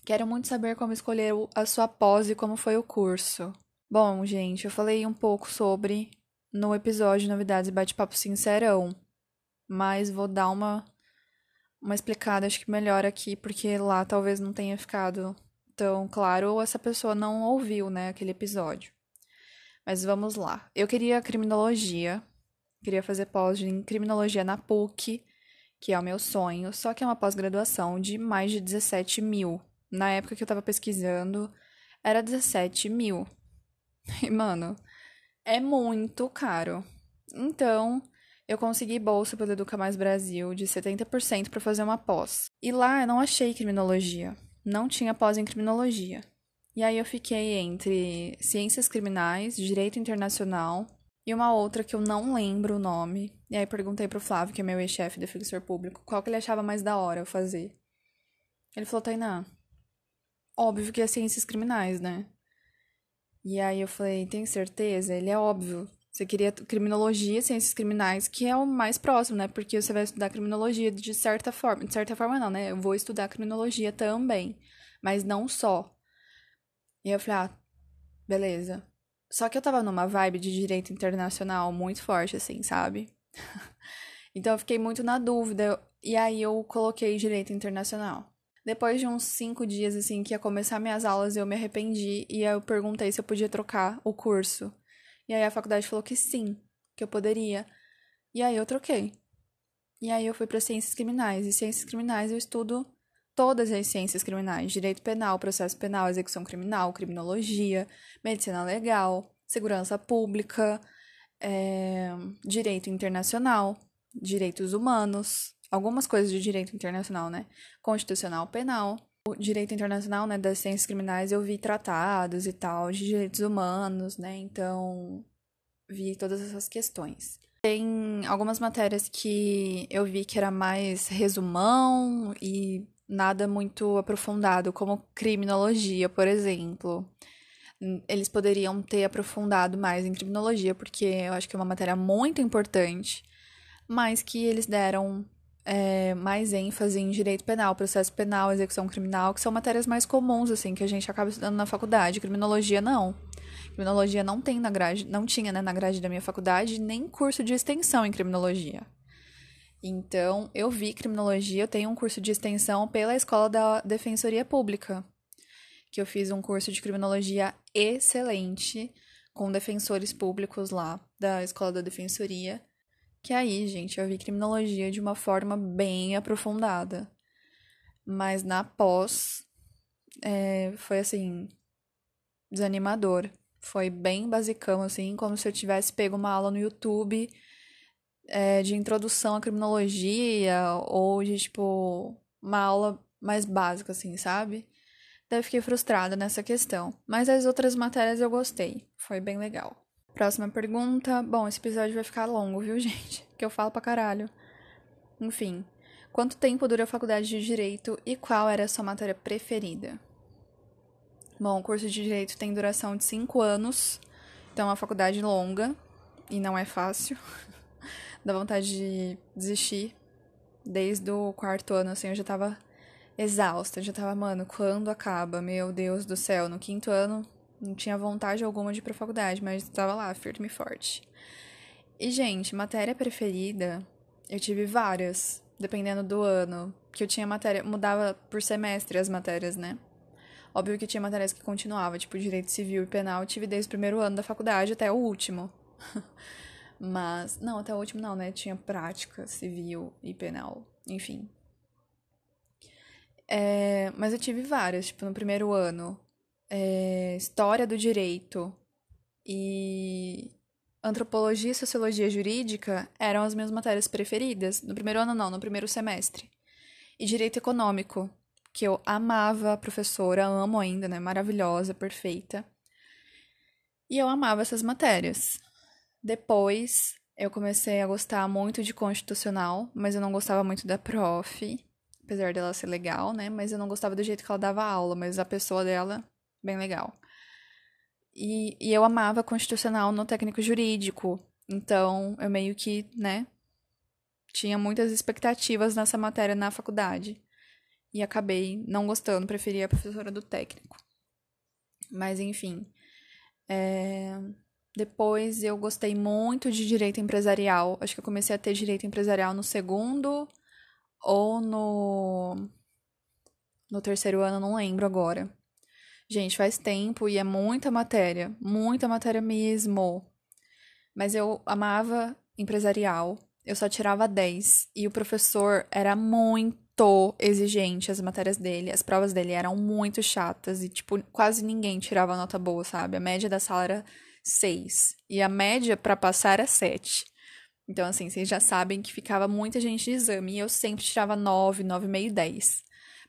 Speaker 1: Quero muito saber como escolher a sua pós e como foi o curso. Bom, gente, eu falei um pouco sobre no episódio Novidades e Bate-Papo Sincerão, mas vou dar uma uma explicada, acho que melhor aqui, porque lá talvez não tenha ficado tão claro ou essa pessoa não ouviu, né, aquele episódio. Mas vamos lá. Eu queria criminologia, queria fazer pós em criminologia na PUC, que é o meu sonho, só que é uma pós-graduação de mais de 17 mil. Na época que eu tava pesquisando, era 17 mil. [LAUGHS] E, mano, é muito caro. Então, eu consegui bolsa pelo Educa Mais Brasil de 70% para fazer uma pós. E lá eu não achei criminologia. Não tinha pós em criminologia. E aí eu fiquei entre ciências criminais, direito internacional e uma outra que eu não lembro o nome. E aí perguntei pro Flávio, que é meu ex-chefe de defensor público, qual que ele achava mais da hora eu fazer. Ele falou, Tainá, óbvio que é ciências criminais, né? E aí eu falei, tem certeza? Ele é óbvio. Você queria criminologia, ciências criminais, que é o mais próximo, né? Porque você vai estudar criminologia de certa forma. De certa forma, não, né? Eu vou estudar criminologia também, mas não só. E eu falei, ah, beleza. Só que eu tava numa vibe de direito internacional muito forte, assim, sabe? [LAUGHS] então eu fiquei muito na dúvida. E aí eu coloquei direito internacional. Depois de uns cinco dias, assim, que ia começar minhas aulas, eu me arrependi. E eu perguntei se eu podia trocar o curso. E aí a faculdade falou que sim, que eu poderia. E aí eu troquei. E aí eu fui para ciências criminais. E ciências criminais eu estudo todas as ciências criminais: direito penal, processo penal, execução criminal, criminologia, medicina legal, segurança pública, é, direito internacional, direitos humanos, algumas coisas de direito internacional, né? Constitucional penal. O direito internacional, né, das ciências criminais, eu vi tratados e tal, de direitos humanos, né, então vi todas essas questões. Tem algumas matérias que eu vi que era mais resumão e nada muito aprofundado, como criminologia, por exemplo. Eles poderiam ter aprofundado mais em criminologia, porque eu acho que é uma matéria muito importante, mas que eles deram é, mais ênfase em direito penal, processo penal, execução criminal, que são matérias mais comuns, assim, que a gente acaba estudando na faculdade. Criminologia, não. Criminologia não tem na grade, não tinha, né, na grade da minha faculdade, nem curso de extensão em criminologia. Então, eu vi criminologia, eu tenho um curso de extensão pela Escola da Defensoria Pública, que eu fiz um curso de criminologia excelente com defensores públicos lá da Escola da Defensoria. Que aí, gente, eu vi criminologia de uma forma bem aprofundada. Mas na pós, é, foi assim, desanimador. Foi bem basicão, assim, como se eu tivesse pego uma aula no YouTube é, de introdução à criminologia, ou de, tipo, uma aula mais básica, assim, sabe? Daí fiquei frustrada nessa questão. Mas as outras matérias eu gostei. Foi bem legal. Próxima pergunta. Bom, esse episódio vai ficar longo, viu, [LAUGHS] gente? Que eu falo pra caralho. Enfim. Quanto tempo dura a faculdade de Direito e qual era a sua matéria preferida? Bom, o curso de Direito tem duração de 5 anos, então é uma faculdade longa e não é fácil. [LAUGHS] Dá vontade de desistir. Desde o quarto ano, assim, eu já tava exausta, já tava, mano, quando acaba? Meu Deus do céu, no quinto ano não tinha vontade alguma de ir pra faculdade, mas estava lá, firme e forte. E, gente, matéria preferida, eu tive várias, dependendo do ano. Que eu tinha matéria, mudava por semestre as matérias, né? Óbvio que tinha matérias que continuava, tipo direito civil e penal, eu tive desde o primeiro ano da faculdade até o último. [LAUGHS] Mas, não, até o último não, né? Tinha prática civil e penal, enfim. É, mas eu tive várias, tipo, no primeiro ano, é, História do Direito e Antropologia e Sociologia Jurídica eram as minhas matérias preferidas. No primeiro ano, não, no primeiro semestre. E Direito Econômico, que eu amava a professora, amo ainda, né? Maravilhosa, perfeita. E eu amava essas matérias. Depois, eu comecei a gostar muito de constitucional, mas eu não gostava muito da prof, apesar dela ser legal, né? Mas eu não gostava do jeito que ela dava aula, mas a pessoa dela, bem legal. E, e eu amava constitucional no técnico jurídico. Então, eu meio que, né, tinha muitas expectativas nessa matéria na faculdade. E acabei não gostando, preferi a professora do técnico. Mas, enfim. É... Depois eu gostei muito de direito empresarial. Acho que eu comecei a ter direito empresarial no segundo ou no. No terceiro ano, não lembro agora. Gente, faz tempo e é muita matéria, muita matéria mesmo. Mas eu amava empresarial, eu só tirava 10 e o professor era muito exigente, as matérias dele, as provas dele eram muito chatas e tipo, quase ninguém tirava nota boa, sabe? A média da sala era 6 e a média para passar era 7. Então assim, vocês já sabem que ficava muita gente de exame e eu sempre tirava 9, 9,5, 10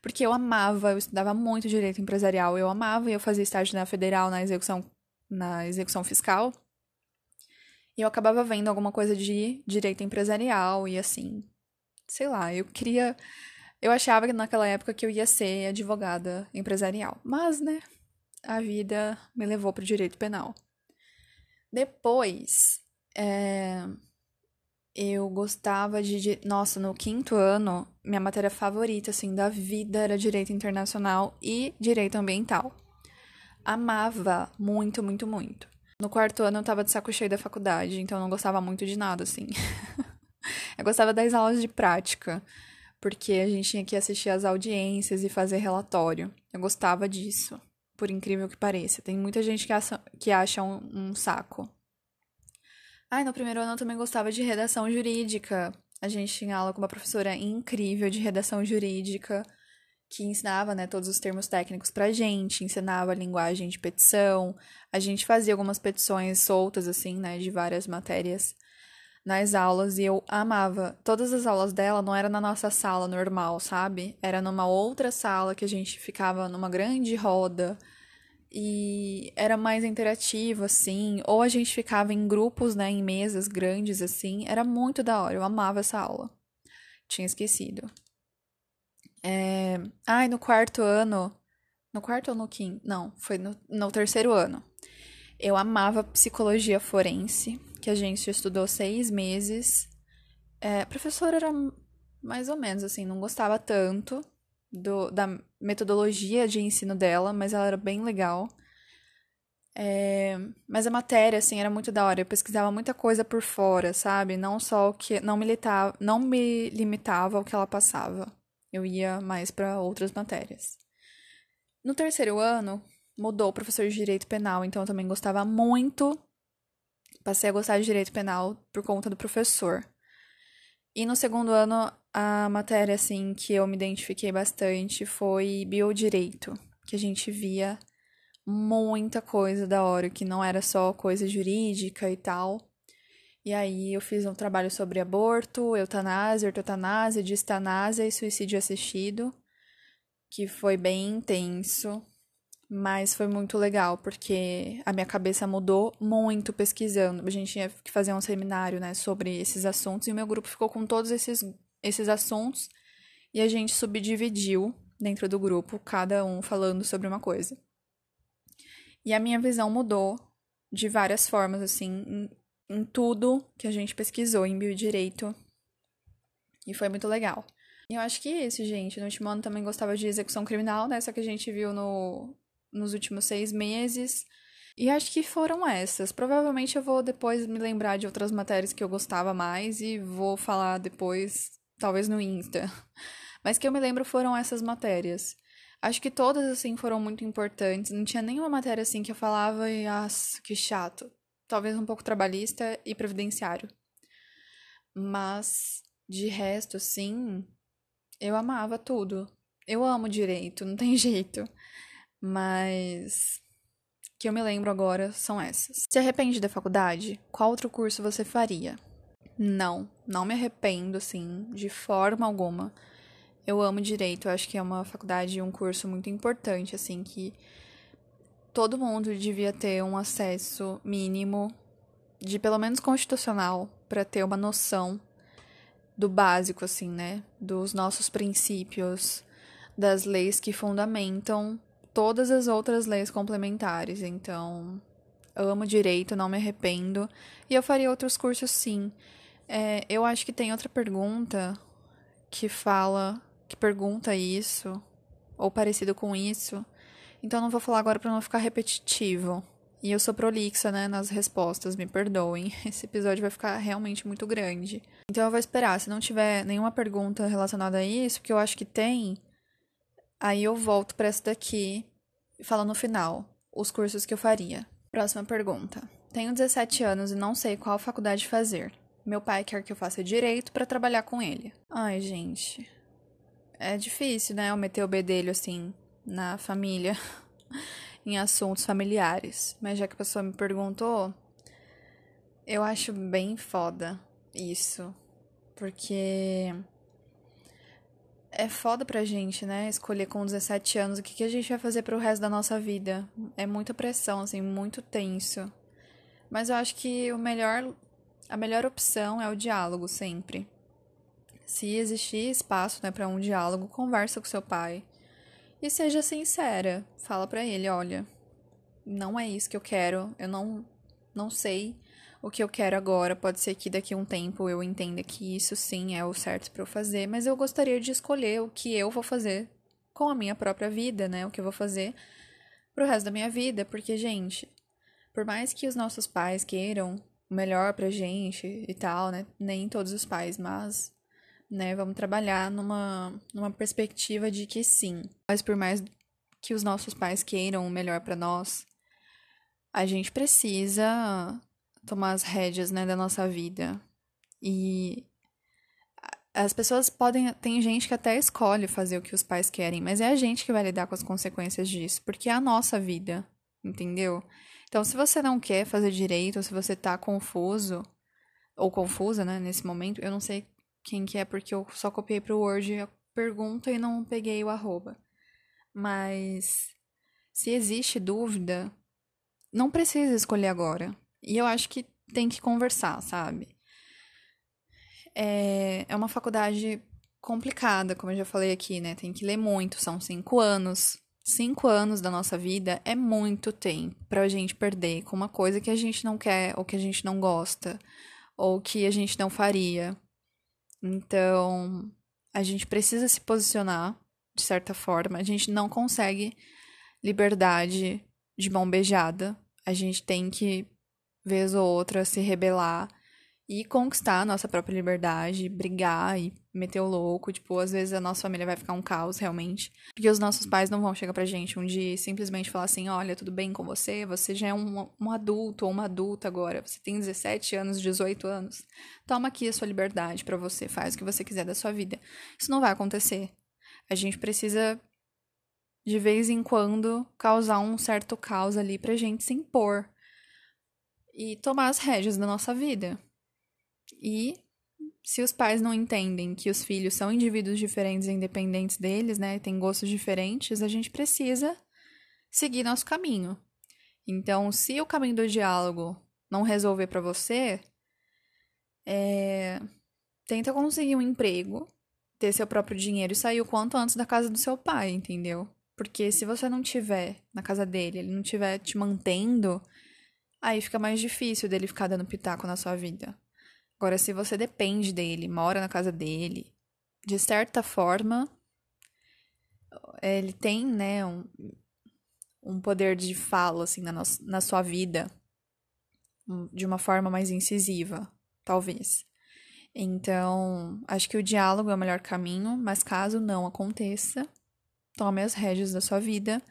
Speaker 1: porque eu amava, eu estudava muito direito empresarial, eu amava e eu fazia estágio na federal, na execução, na execução fiscal. E eu acabava vendo alguma coisa de direito empresarial e assim, sei lá, eu queria. Eu achava que naquela época que eu ia ser advogada empresarial. Mas, né, a vida me levou para o direito penal. Depois, é, eu gostava de. Nossa, no quinto ano, minha matéria favorita, assim, da vida era direito internacional e direito ambiental. Amava muito, muito, muito. No quarto ano eu tava de saco cheio da faculdade, então eu não gostava muito de nada, assim. [LAUGHS] eu gostava das aulas de prática, porque a gente tinha que assistir às audiências e fazer relatório. Eu gostava disso, por incrível que pareça. Tem muita gente que acha, que acha um, um saco. Ai, no primeiro ano eu também gostava de redação jurídica. A gente tinha aula com uma professora incrível de redação jurídica que ensinava, né, todos os termos técnicos pra gente, ensinava a linguagem de petição. A gente fazia algumas petições soltas assim, né, de várias matérias nas aulas e eu amava. Todas as aulas dela não era na nossa sala normal, sabe? Era numa outra sala que a gente ficava numa grande roda e era mais interativo, assim, ou a gente ficava em grupos, né, em mesas grandes, assim, era muito da hora, eu amava essa aula. Tinha esquecido. É... Ai, no quarto ano, no quarto ou no quinto? Não, foi no, no terceiro ano. Eu amava psicologia forense, que a gente estudou seis meses. É, a professora era mais ou menos assim, não gostava tanto, do, da metodologia de ensino dela, mas ela era bem legal. É, mas a matéria, assim, era muito da hora. Eu pesquisava muita coisa por fora, sabe? Não só o que. Não me, limitava, não me limitava ao que ela passava. Eu ia mais para outras matérias. No terceiro ano, mudou o professor de direito penal, então eu também gostava muito. Passei a gostar de direito penal por conta do professor. E no segundo ano, a matéria assim que eu me identifiquei bastante foi biodireito, que a gente via muita coisa da hora, que não era só coisa jurídica e tal. E aí eu fiz um trabalho sobre aborto, eutanásia, ortotanásia, distanásia e suicídio assistido, que foi bem intenso, mas foi muito legal, porque a minha cabeça mudou muito pesquisando. A gente tinha que fazer um seminário, né, sobre esses assuntos, e o meu grupo ficou com todos esses, esses assuntos, e a gente subdividiu dentro do grupo, cada um falando sobre uma coisa. E a minha visão mudou de várias formas, assim, em, em tudo que a gente pesquisou em biodireito. E foi muito legal. E eu acho que é isso, gente. No último ano também gostava de execução criminal, né? Só que a gente viu no, nos últimos seis meses. E acho que foram essas. Provavelmente eu vou depois me lembrar de outras matérias que eu gostava mais e vou falar depois, talvez no Insta. [LAUGHS] Mas que eu me lembro foram essas matérias. Acho que todas, assim, foram muito importantes. Não tinha nenhuma matéria, assim, que eu falava e, ah, que chato. Talvez um pouco trabalhista e previdenciário. Mas, de resto, assim, eu amava tudo. Eu amo direito, não tem [LAUGHS] jeito. Mas que eu me lembro agora são essas. Se arrepende da faculdade? Qual outro curso você faria? Não, não me arrependo, assim, de forma alguma. Eu amo direito, eu acho que é uma faculdade e um curso muito importante, assim, que todo mundo devia ter um acesso mínimo de pelo menos constitucional para ter uma noção do básico assim, né, dos nossos princípios, das leis que fundamentam todas as outras leis complementares. Então, amo direito, não me arrependo. E eu faria outros cursos sim. É, eu acho que tem outra pergunta que fala que pergunta isso, ou parecido com isso. Então não vou falar agora para não ficar repetitivo. E eu sou prolixa, né, nas respostas, me perdoem. [LAUGHS] Esse episódio vai ficar realmente muito grande. Então eu vou esperar. Se não tiver nenhuma pergunta relacionada a isso, que eu acho que tem, aí eu volto para essa daqui e falo no final os cursos que eu faria. Próxima pergunta. Tenho 17 anos e não sei qual faculdade fazer. Meu pai quer que eu faça direito para trabalhar com ele. Ai, gente é difícil, né? Eu meter o bedelho assim na família, [LAUGHS] em assuntos familiares. Mas já que a pessoa me perguntou, eu acho bem foda isso. Porque é foda pra gente, né? Escolher com 17 anos o que, que a gente vai fazer pro resto da nossa vida. É muita pressão, assim, muito tenso. Mas eu acho que o melhor, a melhor opção é o diálogo sempre. Se existir espaço né, para um diálogo, conversa com seu pai. E seja sincera. Fala para ele, olha, não é isso que eu quero. Eu não, não sei o que eu quero agora. Pode ser que daqui a um tempo eu entenda que isso sim é o certo para eu fazer, mas eu gostaria de escolher o que eu vou fazer com a minha própria vida, né? O que eu vou fazer pro resto da minha vida, porque gente, por mais que os nossos pais queiram o melhor pra gente e tal, né? Nem todos os pais, mas né? Vamos trabalhar numa, numa perspectiva de que sim, mas por mais que os nossos pais queiram o melhor para nós, a gente precisa tomar as rédeas, né, da nossa vida. E as pessoas podem. Tem gente que até escolhe fazer o que os pais querem, mas é a gente que vai lidar com as consequências disso, porque é a nossa vida, entendeu? Então, se você não quer fazer direito, ou se você tá confuso, ou confusa, né, nesse momento, eu não sei quem que é, porque eu só copiei pro Word a pergunta e não peguei o arroba. Mas se existe dúvida, não precisa escolher agora. E eu acho que tem que conversar, sabe? É, é uma faculdade complicada, como eu já falei aqui, né? Tem que ler muito, são cinco anos. Cinco anos da nossa vida é muito tempo pra gente perder com uma coisa que a gente não quer, ou que a gente não gosta, ou que a gente não faria. Então, a gente precisa se posicionar de certa forma. A gente não consegue liberdade de mão beijada. A gente tem que, vez ou outra, se rebelar e conquistar a nossa própria liberdade, brigar e meter o louco. Tipo, às vezes a nossa família vai ficar um caos, realmente. Porque os nossos pais não vão chegar pra gente um dia e simplesmente falar assim: olha, tudo bem com você? Você já é um, um adulto ou uma adulta agora. Você tem 17 anos, 18 anos. Toma aqui a sua liberdade para você, faz o que você quiser da sua vida. Isso não vai acontecer. A gente precisa, de vez em quando, causar um certo caos ali pra gente se impor. E tomar as rédeas da nossa vida. E se os pais não entendem que os filhos são indivíduos diferentes e independentes deles, né, têm gostos diferentes, a gente precisa seguir nosso caminho. Então, se o caminho do diálogo não resolver para você, é... tenta conseguir um emprego, ter seu próprio dinheiro e sair o quanto antes da casa do seu pai, entendeu? Porque se você não tiver na casa dele, ele não tiver te mantendo, aí fica mais difícil dele ficar dando pitaco na sua vida. Agora, se você depende dele, mora na casa dele, de certa forma, ele tem, né, um, um poder de fala, assim, na, no, na sua vida, de uma forma mais incisiva, talvez. Então, acho que o diálogo é o melhor caminho, mas caso não aconteça, tome as rédeas da sua vida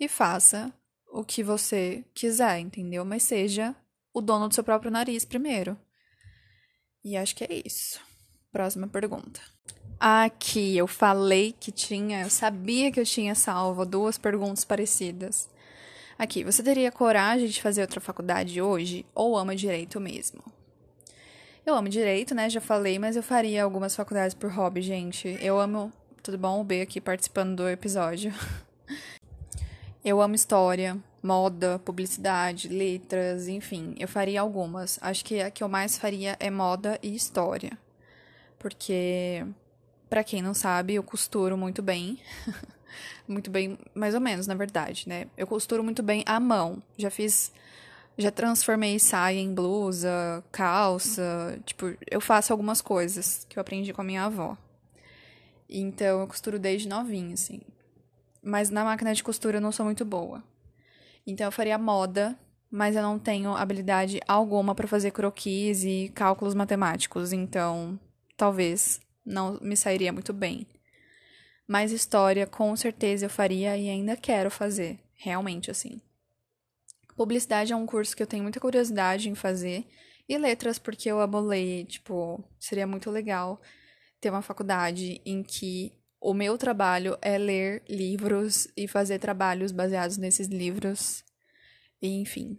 Speaker 1: e faça o que você quiser, entendeu? Mas seja o dono do seu próprio nariz primeiro. E acho que é isso. Próxima pergunta. Aqui eu falei que tinha, eu sabia que eu tinha salvo duas perguntas parecidas. Aqui, você teria coragem de fazer outra faculdade hoje ou ama direito mesmo? Eu amo direito, né? Já falei, mas eu faria algumas faculdades por hobby, gente. Eu amo. Tudo bom? O B aqui participando do episódio. [LAUGHS] Eu amo história, moda, publicidade, letras, enfim. Eu faria algumas. Acho que a que eu mais faria é moda e história. Porque, para quem não sabe, eu costuro muito bem. [LAUGHS] muito bem, mais ou menos, na verdade, né? Eu costuro muito bem à mão. Já fiz já transformei saia em blusa, calça, tipo, eu faço algumas coisas que eu aprendi com a minha avó. Então eu costuro desde novinha, assim. Mas na máquina de costura eu não sou muito boa. Então eu faria moda, mas eu não tenho habilidade alguma para fazer croquis e cálculos matemáticos, então talvez não me sairia muito bem. Mas história com certeza eu faria e ainda quero fazer, realmente assim. Publicidade é um curso que eu tenho muita curiosidade em fazer. E letras, porque eu amo ler. Tipo, seria muito legal ter uma faculdade em que o meu trabalho é ler livros e fazer trabalhos baseados nesses livros. E, enfim,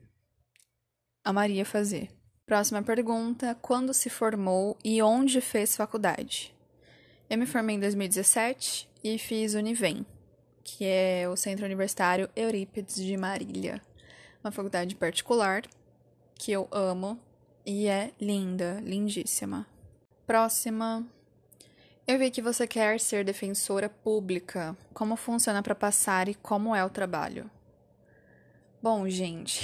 Speaker 1: amaria fazer. Próxima pergunta: quando se formou e onde fez faculdade? Eu me formei em 2017 e fiz Univem, que é o Centro Universitário Eurípides de Marília uma faculdade particular que eu amo e é linda, lindíssima. Próxima. Eu vi que você quer ser defensora pública. Como funciona para passar e como é o trabalho? Bom, gente,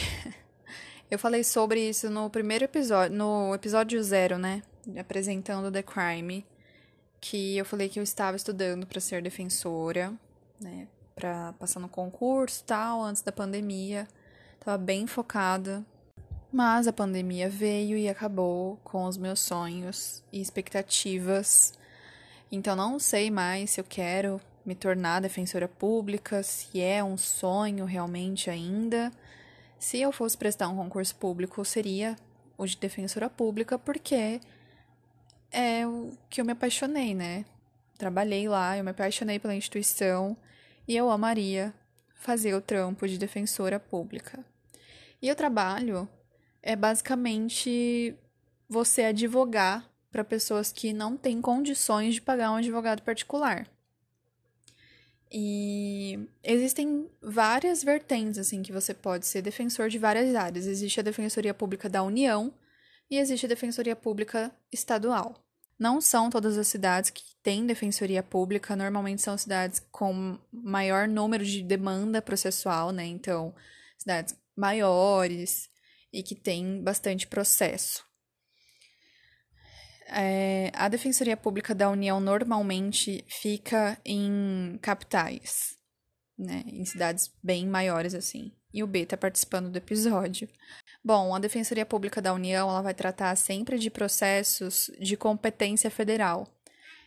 Speaker 1: [LAUGHS] eu falei sobre isso no primeiro episódio, no episódio zero, né? Apresentando The Crime, que eu falei que eu estava estudando para ser defensora, né? Para passar no concurso tal, antes da pandemia. Tava bem focada. Mas a pandemia veio e acabou com os meus sonhos e expectativas. Então não sei mais se eu quero me tornar defensora pública, se é um sonho realmente ainda. Se eu fosse prestar um concurso público, seria o de defensora pública, porque é o que eu me apaixonei, né? Trabalhei lá, eu me apaixonei pela instituição e eu amaria fazer o trampo de defensora pública. E o trabalho é basicamente você advogar para pessoas que não têm condições de pagar um advogado particular. E existem várias vertentes assim que você pode ser defensor de várias áreas. Existe a Defensoria Pública da União e existe a Defensoria Pública Estadual. Não são todas as cidades que têm defensoria pública, normalmente são cidades com maior número de demanda processual, né? Então, cidades maiores e que tem bastante processo. É, a Defensoria Pública da União normalmente fica em capitais, né, em cidades bem maiores assim. E o B está participando do episódio. Bom, a Defensoria Pública da União ela vai tratar sempre de processos de competência federal.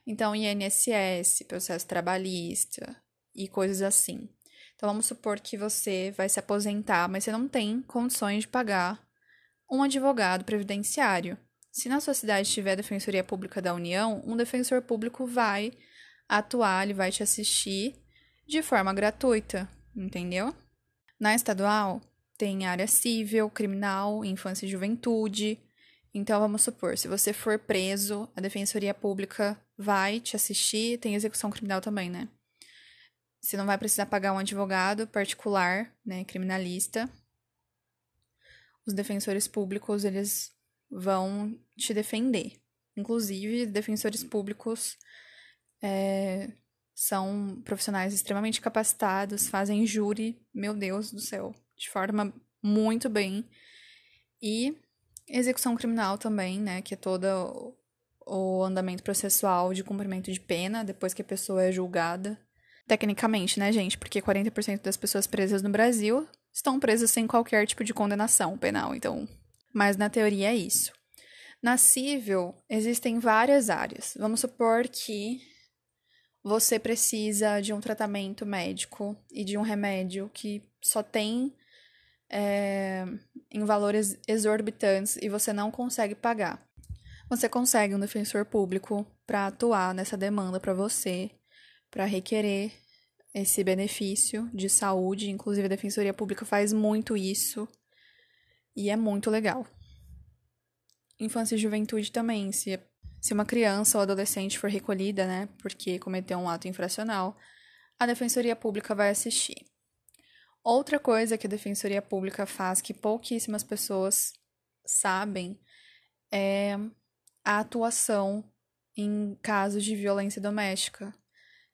Speaker 1: Então, INSS, processo trabalhista e coisas assim. Então vamos supor que você vai se aposentar, mas você não tem condições de pagar um advogado previdenciário. Se na sua cidade tiver Defensoria Pública da União, um defensor público vai atuar, ele vai te assistir de forma gratuita, entendeu? Na estadual, tem área civil, criminal, infância e juventude. Então, vamos supor, se você for preso, a Defensoria Pública vai te assistir, tem execução criminal também, né? Você não vai precisar pagar um advogado particular, né, criminalista. Os defensores públicos, eles vão te defender. Inclusive, defensores públicos é, são profissionais extremamente capacitados, fazem júri, meu Deus do céu, de forma muito bem. E execução criminal também, né, que é todo o andamento processual de cumprimento de pena depois que a pessoa é julgada. Tecnicamente, né, gente? Porque 40% das pessoas presas no Brasil estão presas sem qualquer tipo de condenação penal, então. Mas na teoria é isso. Na civil, existem várias áreas. Vamos supor que você precisa de um tratamento médico e de um remédio que só tem é, em valores exorbitantes e você não consegue pagar. Você consegue um defensor público para atuar nessa demanda para você, para requerer esse benefício de saúde. Inclusive, a Defensoria Pública faz muito isso e é muito legal. Infância e juventude também. Se, se uma criança ou adolescente for recolhida, né, porque cometeu um ato infracional, a Defensoria Pública vai assistir. Outra coisa que a Defensoria Pública faz que pouquíssimas pessoas sabem é a atuação em casos de violência doméstica.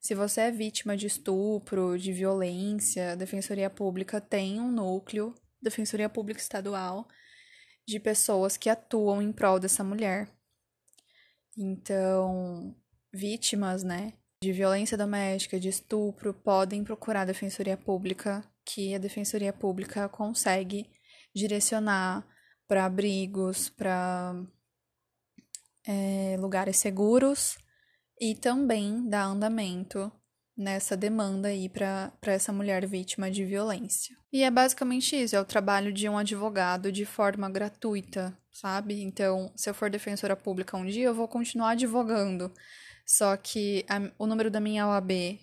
Speaker 1: Se você é vítima de estupro, de violência, a Defensoria Pública tem um núcleo, Defensoria Pública Estadual, de pessoas que atuam em prol dessa mulher. Então, vítimas, né, de violência doméstica, de estupro, podem procurar a Defensoria Pública, que a Defensoria Pública consegue direcionar para abrigos, para é, lugares seguros e também dar andamento nessa demanda aí para essa mulher vítima de violência. E é basicamente isso, é o trabalho de um advogado de forma gratuita, sabe? Então, se eu for defensora pública um dia, eu vou continuar advogando. Só que a, o número da minha OAB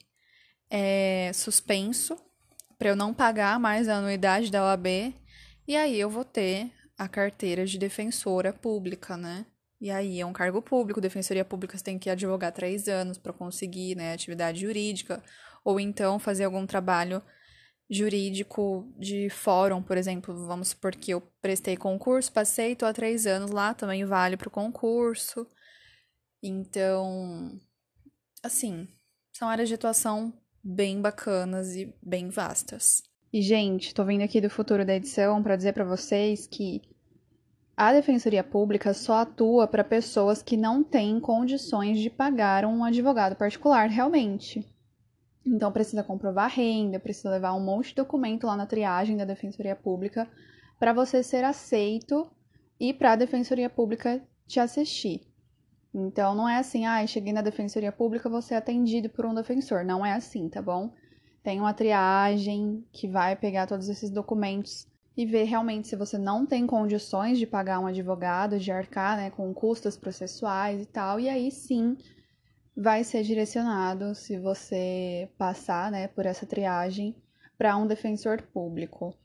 Speaker 1: é suspenso para eu não pagar mais a anuidade da OAB, e aí eu vou ter a carteira de defensora pública, né? E aí é um cargo público, defensoria pública você tem que advogar três anos para conseguir né, atividade jurídica, ou então fazer algum trabalho jurídico de fórum, por exemplo, vamos supor que eu prestei concurso, passei, estou há três anos lá, também vale para o concurso. Então, assim, são áreas de atuação bem bacanas e bem vastas. E, gente, tô vindo aqui do futuro da edição para dizer para vocês que a Defensoria Pública só atua para pessoas que não têm condições de pagar um advogado particular realmente. Então precisa comprovar renda, precisa levar um monte de documento lá na triagem da Defensoria Pública para você ser aceito e para a Defensoria Pública te assistir. Então não é assim, ah, cheguei na Defensoria Pública, vou ser atendido por um defensor. Não é assim, tá bom? Tem uma triagem que vai pegar todos esses documentos e ver realmente se você não tem condições de pagar um advogado, de arcar né, com custos processuais e tal, e aí sim vai ser direcionado, se você passar né, por essa triagem, para um defensor público.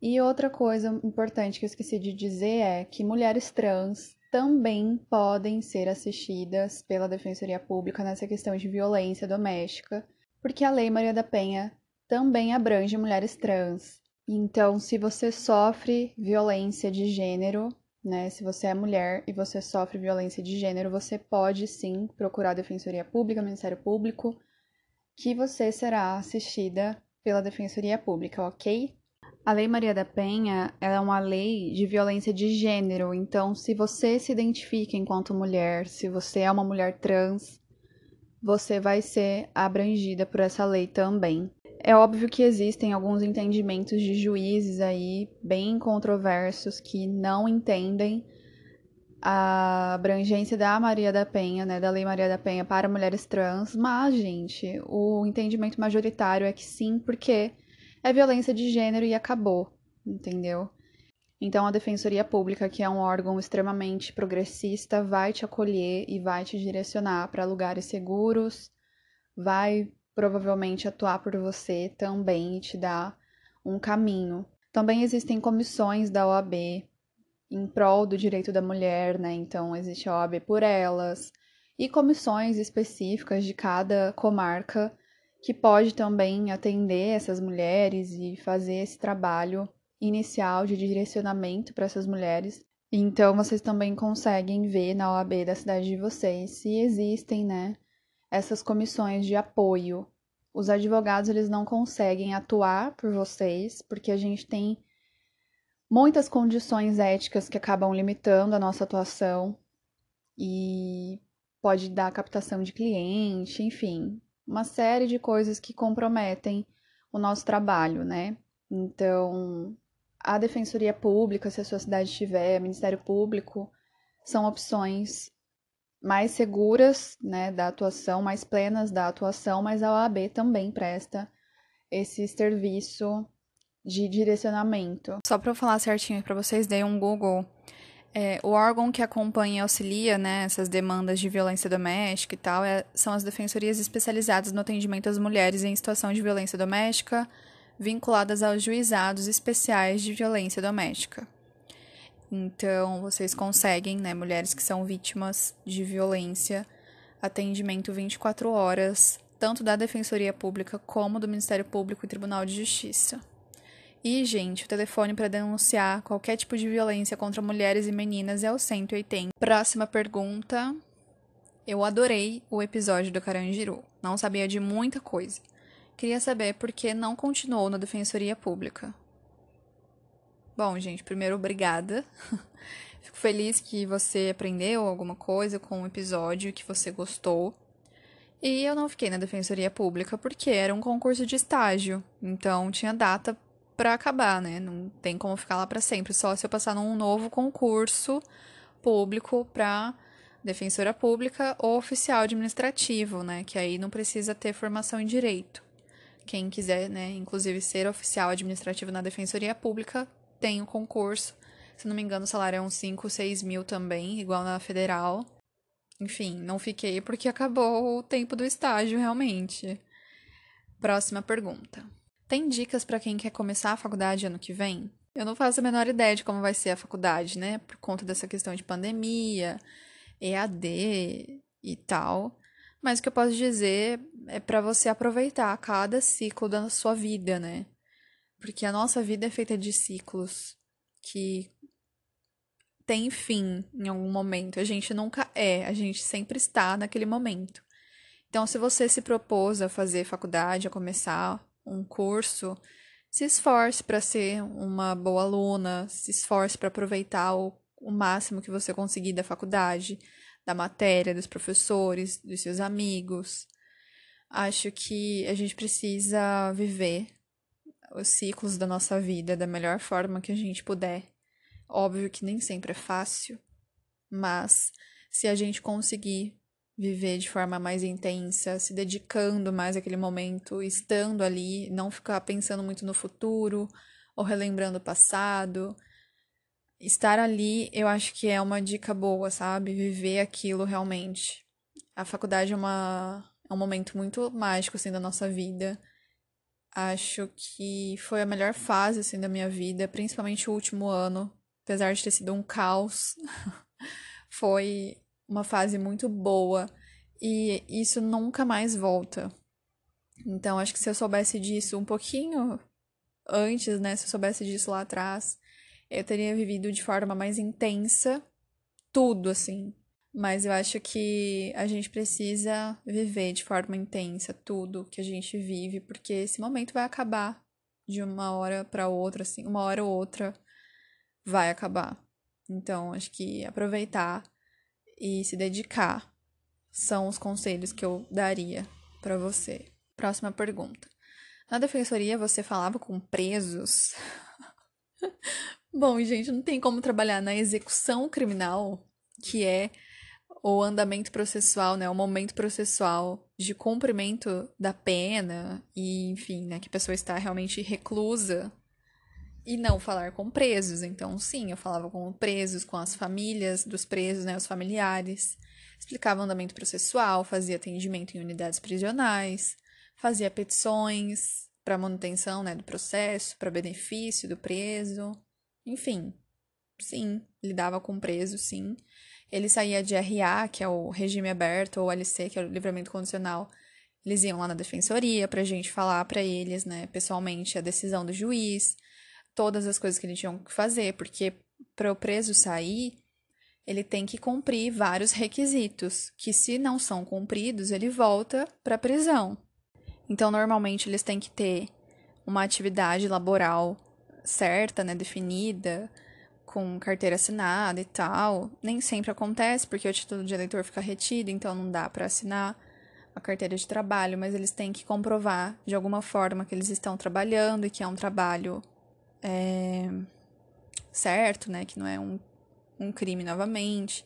Speaker 1: E outra coisa importante que eu esqueci de dizer é que mulheres trans também podem ser assistidas pela Defensoria Pública nessa questão de violência doméstica, porque a Lei Maria da Penha também abrange mulheres trans. Então, se você sofre violência de gênero, né, se você é mulher e você sofre violência de gênero, você pode sim procurar a Defensoria Pública, Ministério Público, que você será assistida pela Defensoria Pública, ok? A Lei Maria da Penha é uma lei de violência de gênero, então se você se identifica enquanto mulher, se você é uma mulher trans, você vai ser abrangida por essa lei também. É óbvio que existem alguns entendimentos de juízes aí bem controversos que não entendem a abrangência da Maria da Penha, né, da Lei Maria da Penha para mulheres trans, mas, gente, o entendimento majoritário é que sim, porque é violência de gênero e acabou, entendeu? Então, a Defensoria Pública, que é um órgão extremamente progressista, vai te acolher e vai te direcionar para lugares seguros, vai provavelmente atuar por você também e te dar um caminho. Também existem comissões da OAB em prol do direito da mulher, né? Então existe a OAB por elas e comissões específicas de cada comarca que pode também atender essas mulheres e fazer esse trabalho inicial de direcionamento para essas mulheres. Então vocês também conseguem ver na OAB da cidade de vocês se existem, né, essas comissões de apoio. Os advogados eles não conseguem atuar por vocês, porque a gente tem muitas condições éticas que acabam limitando a nossa atuação e pode dar captação de cliente, enfim, uma série de coisas que comprometem o nosso trabalho, né? Então, a Defensoria Pública, se a sua cidade tiver, Ministério Público, são opções mais seguras, né, da atuação, mais plenas da atuação, mas a OAB também presta esse serviço de direcionamento. Só para eu falar certinho para vocês, dei um Google. É, o órgão que acompanha e auxilia né, essas demandas de violência doméstica e tal é, são as defensorias especializadas no atendimento às mulheres em situação de violência doméstica, vinculadas aos juizados especiais de violência doméstica. Então, vocês conseguem, né, mulheres que são vítimas de violência, atendimento 24 horas, tanto da Defensoria Pública como do Ministério Público e Tribunal de Justiça. E, gente, o telefone para denunciar qualquer tipo de violência contra mulheres e meninas é o 180. Próxima pergunta. Eu adorei o episódio do Carangiru. Não sabia de muita coisa. Queria saber por que não continuou na Defensoria Pública. Bom, gente, primeiro, obrigada. [LAUGHS] Fico feliz que você aprendeu alguma coisa com o episódio, que você gostou. E eu não fiquei na Defensoria Pública porque era um concurso de estágio, então tinha data para acabar, né? Não tem como ficar lá para sempre, só se eu passar num novo concurso público para defensora pública ou oficial administrativo, né? Que aí não precisa ter formação em direito. Quem quiser, né, inclusive ser oficial administrativo na Defensoria Pública, tem o um concurso. Se não me engano, o salário é uns 5, 6 mil também, igual na federal. Enfim, não fiquei porque acabou o tempo do estágio, realmente. Próxima pergunta. Tem dicas para quem quer começar a faculdade ano que vem? Eu não faço a menor ideia de como vai ser a faculdade, né? Por conta dessa questão de pandemia, EAD e tal. Mas o que eu posso dizer é para você aproveitar cada ciclo da sua vida, né? Porque a nossa vida é feita de ciclos que tem fim em algum momento. A gente nunca é, a gente sempre está naquele momento. Então, se você se propôs a fazer faculdade, a começar um curso, se esforce para ser uma boa aluna, se esforce para aproveitar o, o máximo que você conseguir da faculdade, da matéria, dos professores, dos seus amigos. Acho que a gente precisa viver os ciclos da nossa vida da melhor forma que a gente puder. Óbvio que nem sempre é fácil, mas se a gente conseguir viver de forma mais intensa, se dedicando mais àquele momento, estando ali, não ficar pensando muito no futuro ou relembrando o passado. Estar ali, eu acho que é uma dica boa, sabe? Viver aquilo realmente. A faculdade é, uma, é um momento muito mágico assim da nossa vida Acho que foi a melhor fase assim da minha vida, principalmente o último ano, apesar de ter sido um caos. [LAUGHS] foi uma fase muito boa e isso nunca mais volta. Então, acho que se eu soubesse disso um pouquinho antes, né, se eu soubesse disso lá atrás, eu teria vivido de forma mais intensa tudo assim, mas eu acho que a gente precisa viver de forma intensa tudo que a gente vive, porque esse momento vai acabar de uma hora para outra, assim, uma hora ou outra vai acabar. Então, acho que aproveitar e se dedicar são os conselhos que eu daria para você. Próxima pergunta. Na defensoria você falava com presos? [LAUGHS] Bom, gente, não tem como trabalhar na execução criminal, que é o andamento processual, né, o momento processual de cumprimento da pena e, enfim, né, que a pessoa está realmente reclusa e não falar com presos. Então, sim, eu falava com presos, com as famílias dos presos, né, os familiares, explicava o andamento processual, fazia atendimento em unidades prisionais, fazia petições para manutenção, né, do processo, para benefício do preso, enfim. Sim, lidava com preso, sim. Ele saía de RA, que é o regime aberto, ou LC, que é o livramento condicional. Eles iam lá na defensoria pra gente falar para eles, né, pessoalmente, a decisão do juiz, todas as coisas que eles tinham que fazer, porque para o preso sair, ele tem que cumprir vários requisitos, que se não são cumpridos, ele volta para a prisão. Então, normalmente eles têm que ter uma atividade laboral certa, né, definida, com carteira assinada e tal. Nem sempre acontece, porque o título de eleitor fica retido, então não dá para assinar a carteira de trabalho, mas eles têm que comprovar de alguma forma que eles estão trabalhando e que é um trabalho é, certo, né? Que não é um, um crime novamente.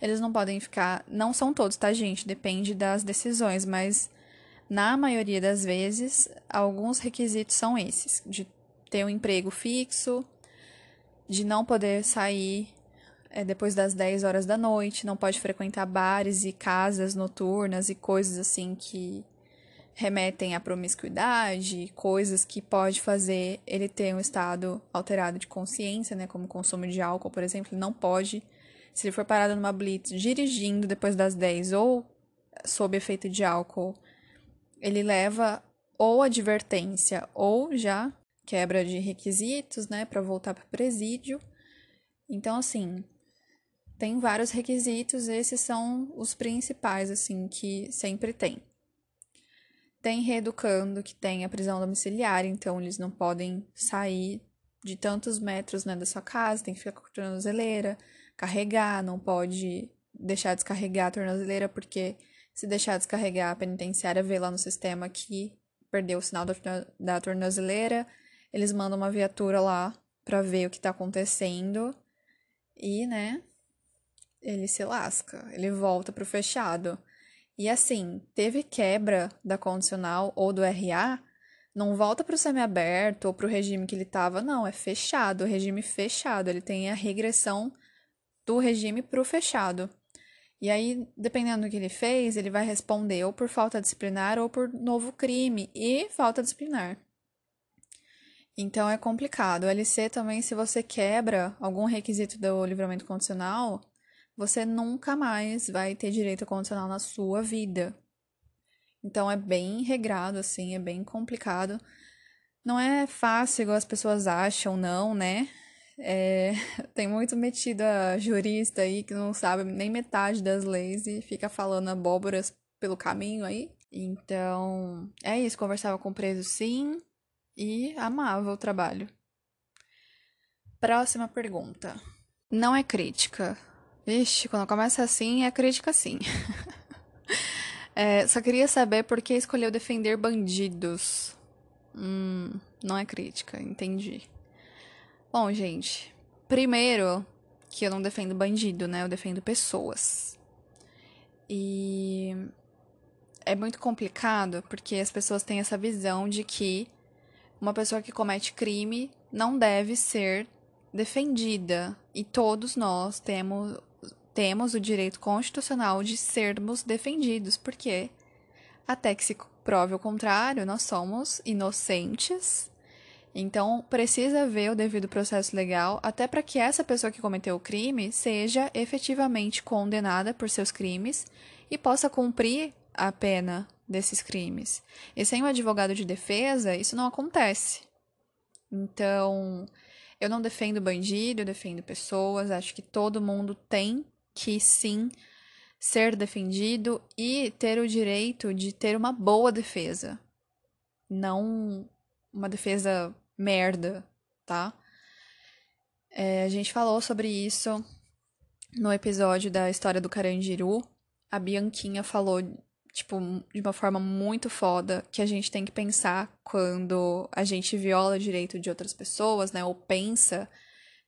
Speaker 1: eles não podem ficar. Não são todos, tá, gente? Depende das decisões, mas na maioria das vezes, alguns requisitos são esses: de ter um emprego fixo, de não poder sair é, depois das 10 horas da noite, não pode frequentar bares e casas noturnas e coisas assim que remetem à promiscuidade, coisas que pode fazer ele ter um estado alterado de consciência, né, como consumo de álcool, por exemplo, ele não pode, se ele for parado numa blitz dirigindo depois das 10 ou sob efeito de álcool, ele leva ou advertência ou já quebra de requisitos, né, para voltar para o presídio. Então, assim, tem vários requisitos, esses são os principais, assim, que sempre tem. Tem reeducando que tem a prisão domiciliar, então eles não podem sair de tantos metros né, da sua casa, tem que ficar com a tornozeleira, carregar, não pode deixar descarregar a tornozeleira, porque se deixar descarregar, a penitenciária vê lá no sistema que perdeu o sinal da tornozeleira, eles mandam uma viatura lá para ver o que tá acontecendo e, né, ele se lasca, ele volta pro fechado. E assim, teve quebra da condicional ou do RA, não volta para o semiaberto ou para o regime que ele estava, não, é fechado, regime fechado. Ele tem a regressão do regime para o fechado. E aí, dependendo do que ele fez, ele vai responder ou por falta disciplinar ou por novo crime e falta disciplinar. Então é complicado. O LC também, se você quebra algum requisito do livramento condicional, você nunca mais vai ter direito condicional na sua vida. Então é bem regrado, assim, é bem complicado. Não é fácil igual as pessoas acham, não, né? É, [LAUGHS] tem muito metida jurista aí que não sabe nem metade das leis e fica falando abóboras pelo caminho aí. Então, é isso. Conversava com o preso sim e amava o trabalho. Próxima pergunta. Não é crítica, Vixe, quando começa assim, é crítica sim. [LAUGHS] é, só queria saber por que escolheu defender bandidos. Hum, não é crítica, entendi. Bom, gente, primeiro que eu não defendo bandido, né? Eu defendo pessoas. E é muito complicado porque as pessoas têm essa visão de que uma pessoa que comete crime não deve ser defendida. E todos nós temos temos o direito constitucional de sermos defendidos, porque até que se prove o contrário, nós somos inocentes. Então, precisa haver o devido processo legal até para que essa pessoa que cometeu o crime seja efetivamente condenada por seus crimes e possa cumprir a pena desses crimes. E sem o advogado de defesa, isso não acontece. Então, eu não defendo bandido, eu defendo pessoas, acho que todo mundo tem que sim ser defendido e ter o direito de ter uma boa defesa. Não uma defesa merda, tá? É, a gente falou sobre isso no episódio da história do Carandiru. A Bianquinha falou, tipo, de uma forma muito foda que a gente tem que pensar quando a gente viola o direito de outras pessoas, né? Ou pensa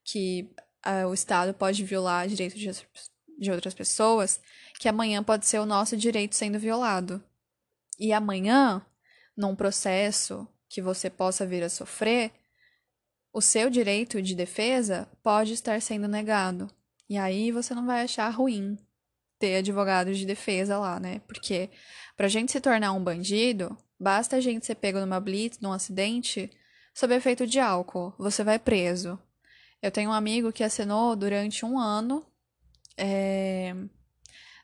Speaker 1: que uh, o Estado pode violar o direito de de outras pessoas, que amanhã pode ser o nosso direito sendo violado. E amanhã, num processo que você possa vir a sofrer, o seu direito de defesa pode estar sendo negado. E aí você não vai achar ruim ter advogado de defesa lá, né? Porque pra gente se tornar um bandido, basta a gente ser pego numa blitz, num acidente, sob efeito de álcool. Você vai preso. Eu tenho um amigo que assinou durante um ano é...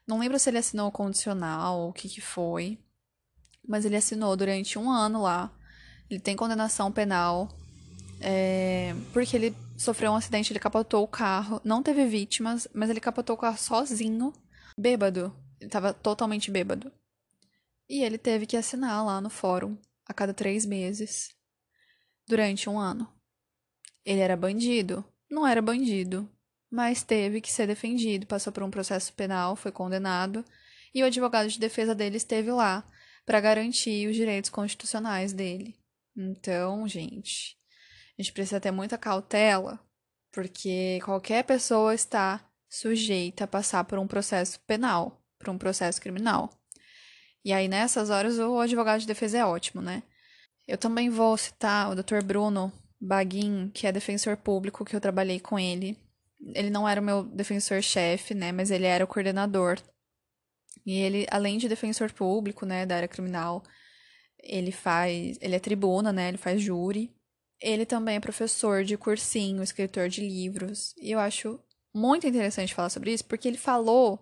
Speaker 1: Não lembro se ele assinou condicional ou o que, que foi, mas ele assinou durante um ano lá. Ele tem condenação penal é... porque ele sofreu um acidente, ele capotou o carro. Não teve vítimas, mas ele capotou o carro sozinho, bêbado. Ele tava totalmente bêbado. E ele teve que assinar lá no fórum a cada três meses durante um ano. Ele era bandido? Não era bandido mas teve que ser defendido, passou por um processo penal, foi condenado, e o advogado de defesa dele esteve lá para garantir os direitos constitucionais dele. Então, gente, a gente precisa ter muita cautela, porque qualquer pessoa está sujeita a passar por um processo penal, por um processo criminal. E aí, nessas horas, o advogado de defesa é ótimo, né? Eu também vou citar o Dr. Bruno Baguin, que é defensor público, que eu trabalhei com ele. Ele não era o meu defensor-chefe, né? Mas ele era o coordenador. E ele, além de defensor público, né, da área criminal, ele faz. Ele é tribuna, né? Ele faz júri. Ele também é professor de cursinho, escritor de livros. E eu acho muito interessante falar sobre isso, porque ele falou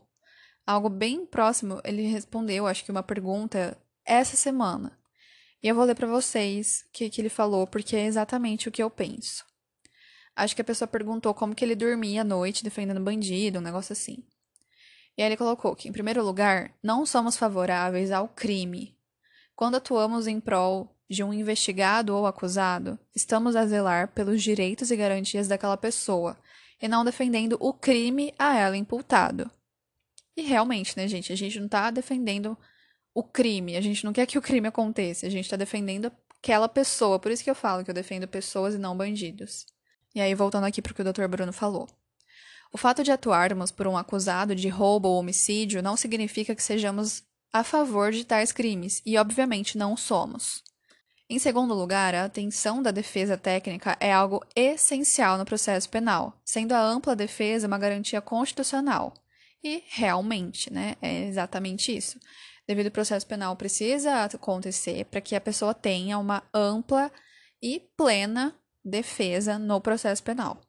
Speaker 1: algo bem próximo. Ele respondeu, acho que uma pergunta essa semana. E eu vou ler para vocês o que, que ele falou, porque é exatamente o que eu penso. Acho que a pessoa perguntou como que ele dormia à noite defendendo bandido, um negócio assim. E aí ele colocou que, em primeiro lugar, não somos favoráveis ao crime. Quando atuamos em prol de um investigado ou acusado, estamos a zelar pelos direitos e garantias daquela pessoa, e não defendendo o crime a ela imputado. E realmente, né, gente, a gente não tá defendendo o crime. A gente não quer que o crime aconteça, a gente está defendendo aquela pessoa. Por isso que eu falo que eu defendo pessoas e não bandidos. E aí, voltando aqui para o que o Dr. Bruno falou. O fato de atuarmos por um acusado de roubo ou homicídio não significa que sejamos a favor de tais crimes, e obviamente não somos. Em segundo lugar, a atenção da defesa técnica é algo essencial no processo penal, sendo a ampla defesa uma garantia constitucional. E realmente, né, é exatamente isso devido ao processo penal precisa acontecer para que a pessoa tenha uma ampla e plena defesa no processo penal.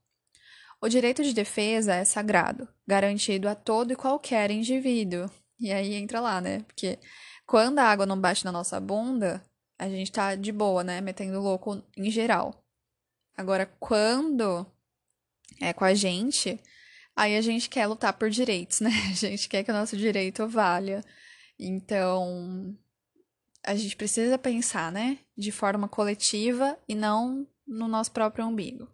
Speaker 1: O direito de defesa é sagrado, garantido a todo e qualquer indivíduo. E aí entra lá, né? Porque quando a água não bate na nossa bunda, a gente tá de boa, né? Metendo louco em geral. Agora, quando é com a gente, aí a gente quer lutar por direitos, né? [LAUGHS] A gente quer que o nosso direito valha. Então, a gente precisa pensar, né, de forma coletiva e não no nosso próprio umbigo.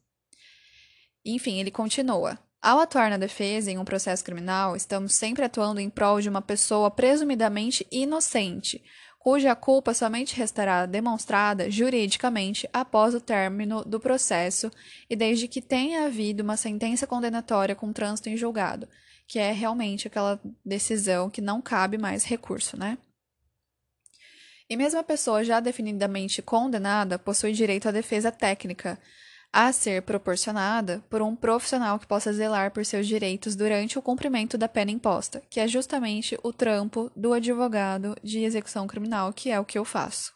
Speaker 1: Enfim, ele continua. Ao atuar na defesa em um processo criminal, estamos sempre atuando em prol de uma pessoa presumidamente inocente, cuja culpa somente restará demonstrada juridicamente após o término do processo e desde que tenha havido uma sentença condenatória com trânsito em julgado, que é realmente aquela decisão que não cabe mais recurso, né? E mesmo a pessoa já definidamente condenada possui direito à defesa técnica, a ser proporcionada por um profissional que possa zelar por seus direitos durante o cumprimento da pena imposta, que é justamente o trampo do advogado de execução criminal, que é o que eu faço.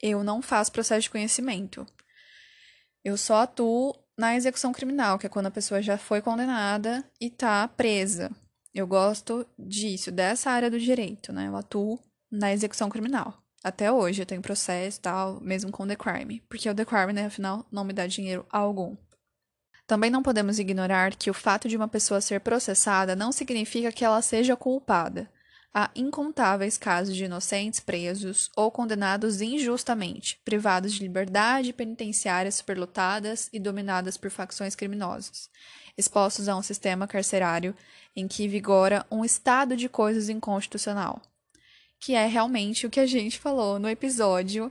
Speaker 1: Eu não faço processo de conhecimento. Eu só atuo na execução criminal, que é quando a pessoa já foi condenada e está presa. Eu gosto disso, dessa área do direito, né? Eu atuo na execução criminal. Até hoje eu tenho processo e tal, mesmo com The Crime. Porque o The Crime, né, afinal, não me dá dinheiro algum. Também não podemos ignorar que o fato de uma pessoa ser processada não significa que ela seja culpada. Há incontáveis casos de inocentes presos ou condenados injustamente, privados de liberdade, penitenciárias superlotadas e dominadas por facções criminosas, expostos a um sistema carcerário em que vigora um estado de coisas inconstitucional, que é realmente o que a gente falou no episódio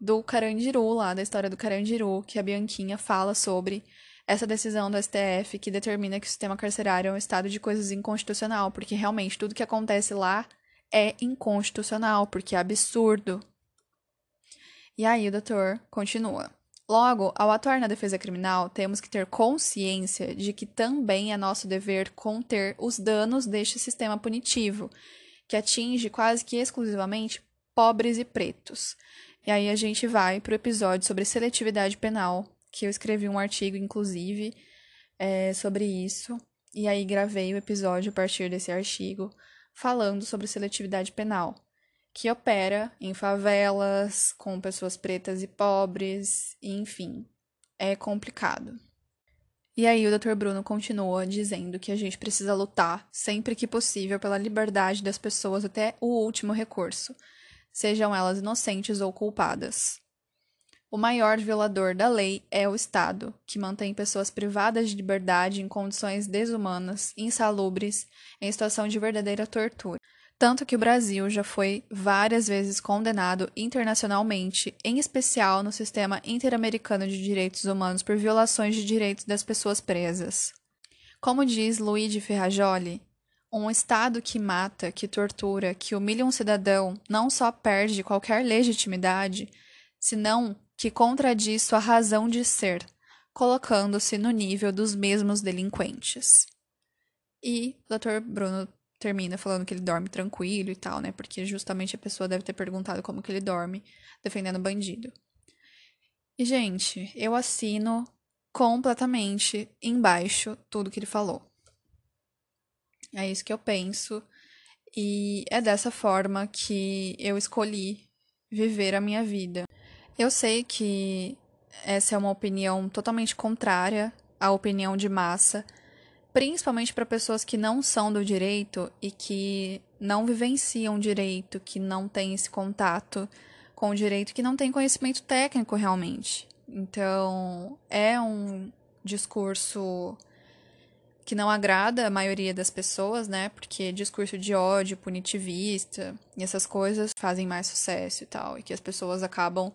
Speaker 1: do Carandiru, lá da história do Carandiru, que a Bianquinha fala sobre essa decisão do STF que determina que o sistema carcerário é um estado de coisas inconstitucional, porque realmente tudo que acontece lá é inconstitucional, porque é absurdo. E aí o doutor continua. Logo, ao atuar na defesa criminal, temos que ter consciência de que também é nosso dever conter os danos deste sistema punitivo, que atinge quase que exclusivamente pobres e pretos. E aí a gente vai para o episódio sobre seletividade penal, que eu escrevi um artigo, inclusive, é, sobre isso. E aí gravei o episódio a partir desse artigo, falando sobre seletividade penal, que opera em favelas, com pessoas pretas e pobres, enfim, é complicado. E aí o Dr. Bruno continua dizendo que a gente precisa lutar sempre que possível pela liberdade das pessoas até o último recurso, sejam elas inocentes ou culpadas. O maior violador da lei é o Estado, que mantém pessoas privadas de liberdade em condições desumanas, insalubres, em situação de verdadeira tortura. Tanto que o Brasil já foi várias vezes condenado internacionalmente, em especial no sistema interamericano de direitos humanos, por violações de direitos das pessoas presas. Como diz Luigi Ferrajoli, um Estado que mata, que tortura, que humilha um cidadão não só perde qualquer legitimidade, senão que contradiz sua razão de ser, colocando-se no nível dos mesmos delinquentes. E o Dr. Bruno termina falando que ele dorme tranquilo e tal, né? Porque justamente a pessoa deve ter perguntado como que ele dorme defendendo o bandido. E, gente, eu assino completamente embaixo tudo que ele falou. É isso que eu penso. E é dessa forma que eu escolhi viver a minha vida. Eu sei que essa é uma opinião totalmente contrária à opinião de massa, principalmente para pessoas que não são do direito e que não vivenciam direito, que não têm esse contato com o direito, que não têm conhecimento técnico realmente. Então, é um discurso que não agrada a maioria das pessoas, né? Porque discurso de ódio, punitivista e essas coisas fazem mais sucesso e tal, e que as pessoas acabam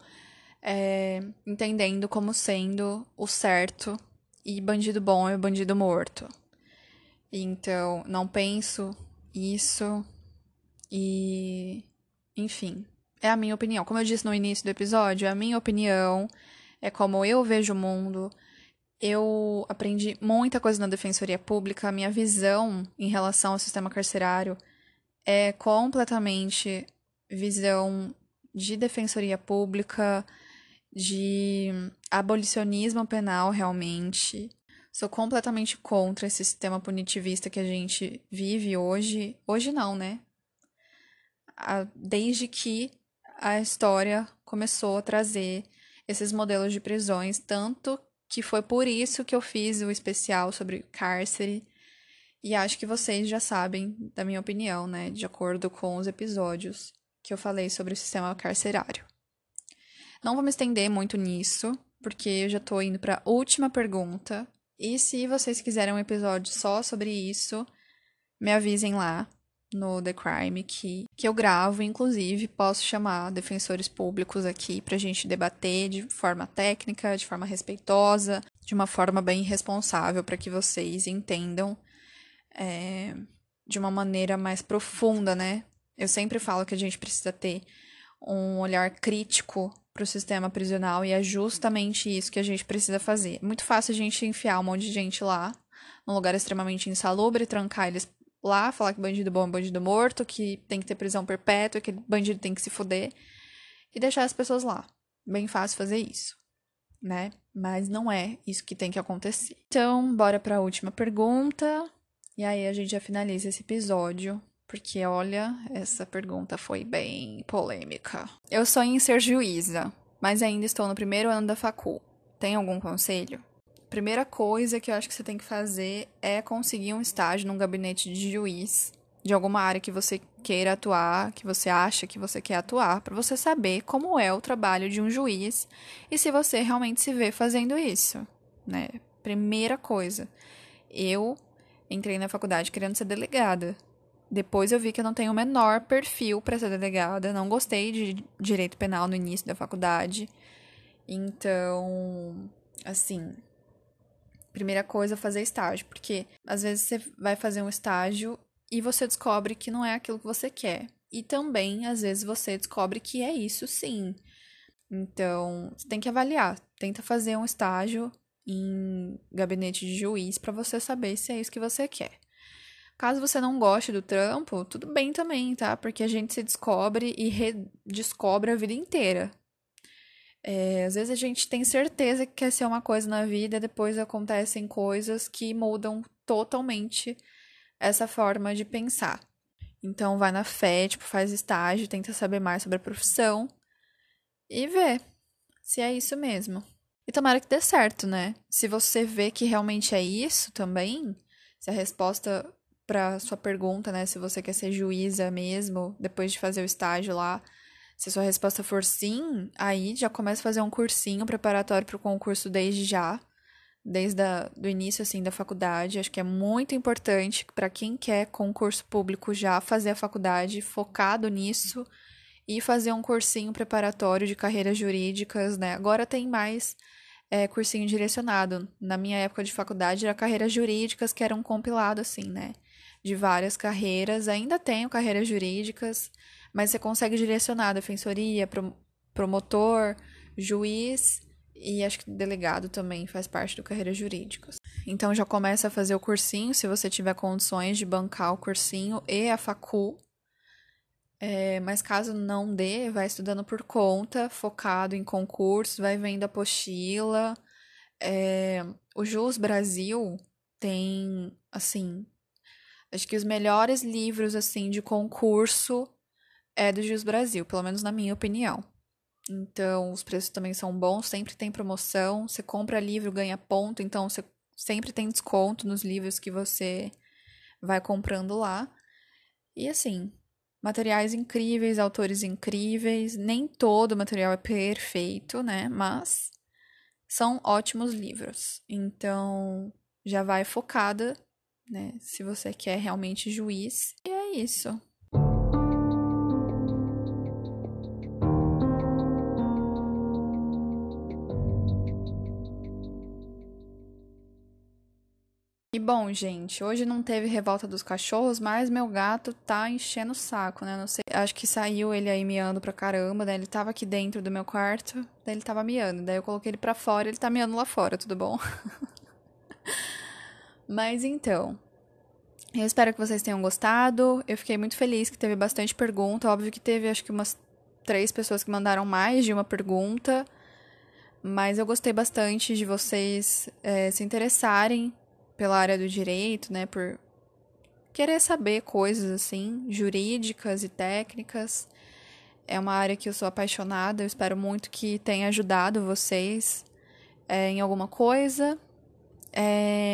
Speaker 1: é, entendendo como sendo o certo e bandido bom é bandido morto. Então, não penso isso e. Enfim, é a minha opinião. Como eu disse no início do episódio, é a minha opinião, é como eu vejo o mundo. Eu aprendi muita coisa na defensoria pública, a minha visão em relação ao sistema carcerário é completamente visão de defensoria pública, de abolicionismo penal, realmente. Sou completamente contra esse sistema punitivista que a gente vive hoje. Hoje não, né? Desde que a história começou a trazer esses modelos de prisões, tanto que foi por isso que eu fiz o especial sobre cárcere. E acho que vocês já sabem da minha opinião, né? De acordo com os episódios que eu falei sobre o sistema carcerário. Não vou me estender muito nisso, porque eu já tô indo para a última pergunta. E se vocês quiserem um episódio só sobre isso, me avisem lá no The Crime que, que eu gravo, inclusive posso chamar defensores públicos aqui pra gente debater de forma técnica, de forma respeitosa, de uma forma bem responsável para que vocês entendam é, de uma maneira mais profunda, né? Eu sempre falo que a gente precisa ter um olhar crítico para o sistema prisional e é justamente isso que a gente precisa fazer. É muito fácil a gente enfiar um monte de gente lá, num lugar extremamente insalubre, trancar eles lá, falar que bandido bom é bandido morto, que tem que ter prisão perpétua, que bandido tem que se fuder, e deixar as pessoas lá. Bem fácil fazer isso, né? Mas não é isso que tem que acontecer. Então, bora para a última pergunta. E aí a gente já finaliza esse episódio porque olha, essa pergunta foi bem polêmica. Eu sonho em ser juíza, mas ainda estou no primeiro ano da facul. Tem algum conselho? Primeira coisa que eu acho que você tem que fazer é conseguir um estágio num gabinete de juiz de alguma área que você queira atuar, que você acha que você quer atuar, para você saber como é o trabalho de um juiz e se você realmente se vê fazendo isso, né? Primeira coisa. Eu entrei na faculdade querendo ser delegada. Depois eu vi que eu não tenho o menor perfil para ser delegada, não gostei de direito penal no início da faculdade. Então, assim, primeira coisa fazer estágio, porque às vezes você vai fazer um estágio e você descobre que não é aquilo que você quer. E também, às vezes, você descobre que é isso sim. Então, você tem que avaliar. Tenta fazer um estágio em gabinete de juiz para você saber se é isso que você quer. Caso você não goste do trampo, tudo bem também, tá? Porque a gente se descobre e redescobre a vida inteira. É, às vezes a gente tem certeza que quer ser uma coisa na vida, depois acontecem coisas que mudam totalmente essa forma de pensar. Então vai na fé, tipo, faz estágio, tenta saber mais sobre a profissão e vê se é isso mesmo. E tomara que dê certo, né? Se você vê que realmente é isso também, se a resposta para sua pergunta, né, se você quer ser juíza mesmo, depois de fazer o estágio lá, se sua resposta for sim, aí já começa a fazer um cursinho preparatório para o concurso desde já, desde o início assim da faculdade. Acho que é muito importante para quem quer concurso público já fazer a faculdade focado nisso e fazer um cursinho preparatório de carreiras jurídicas, né? Agora tem mais é, cursinho direcionado. Na minha época de faculdade era carreiras jurídicas, que era um compilado assim, né? De várias carreiras. Ainda tenho carreiras jurídicas, mas você consegue direcionar defensoria, promotor, juiz e acho que delegado também faz parte do carreiras jurídicas. Então já começa a fazer o cursinho, se você tiver condições de bancar o cursinho e a facul. É, mas caso não dê, vai estudando por conta, focado em concursos, vai vendo apostila. É, o Jus Brasil tem, assim, acho que os melhores livros, assim, de concurso é do Jus Brasil, pelo menos na minha opinião. Então, os preços também são bons, sempre tem promoção. Você compra livro, ganha ponto, então você sempre tem desconto nos livros que você vai comprando lá. E assim, materiais incríveis, autores incríveis. Nem todo material é perfeito, né? Mas são ótimos livros. Então, já vai focada, né? Se você quer realmente juiz. E é isso. E bom, gente, hoje não teve revolta dos cachorros, mas meu gato tá enchendo o saco, né? Não sei, acho que saiu ele aí miando pra caramba, daí ele tava aqui dentro do meu quarto, daí ele tava miando, daí eu coloquei ele pra fora, ele tá miando lá fora, tudo bom? [LAUGHS] mas então, eu espero que vocês tenham gostado. Eu fiquei muito feliz que teve bastante pergunta. Óbvio que teve, acho que umas três pessoas que mandaram mais de uma pergunta. Mas eu gostei bastante de vocês é, se interessarem pela área do direito, né, por querer saber coisas assim, jurídicas e técnicas. É uma área que eu sou apaixonada, eu espero muito que tenha ajudado vocês é, em alguma coisa. É,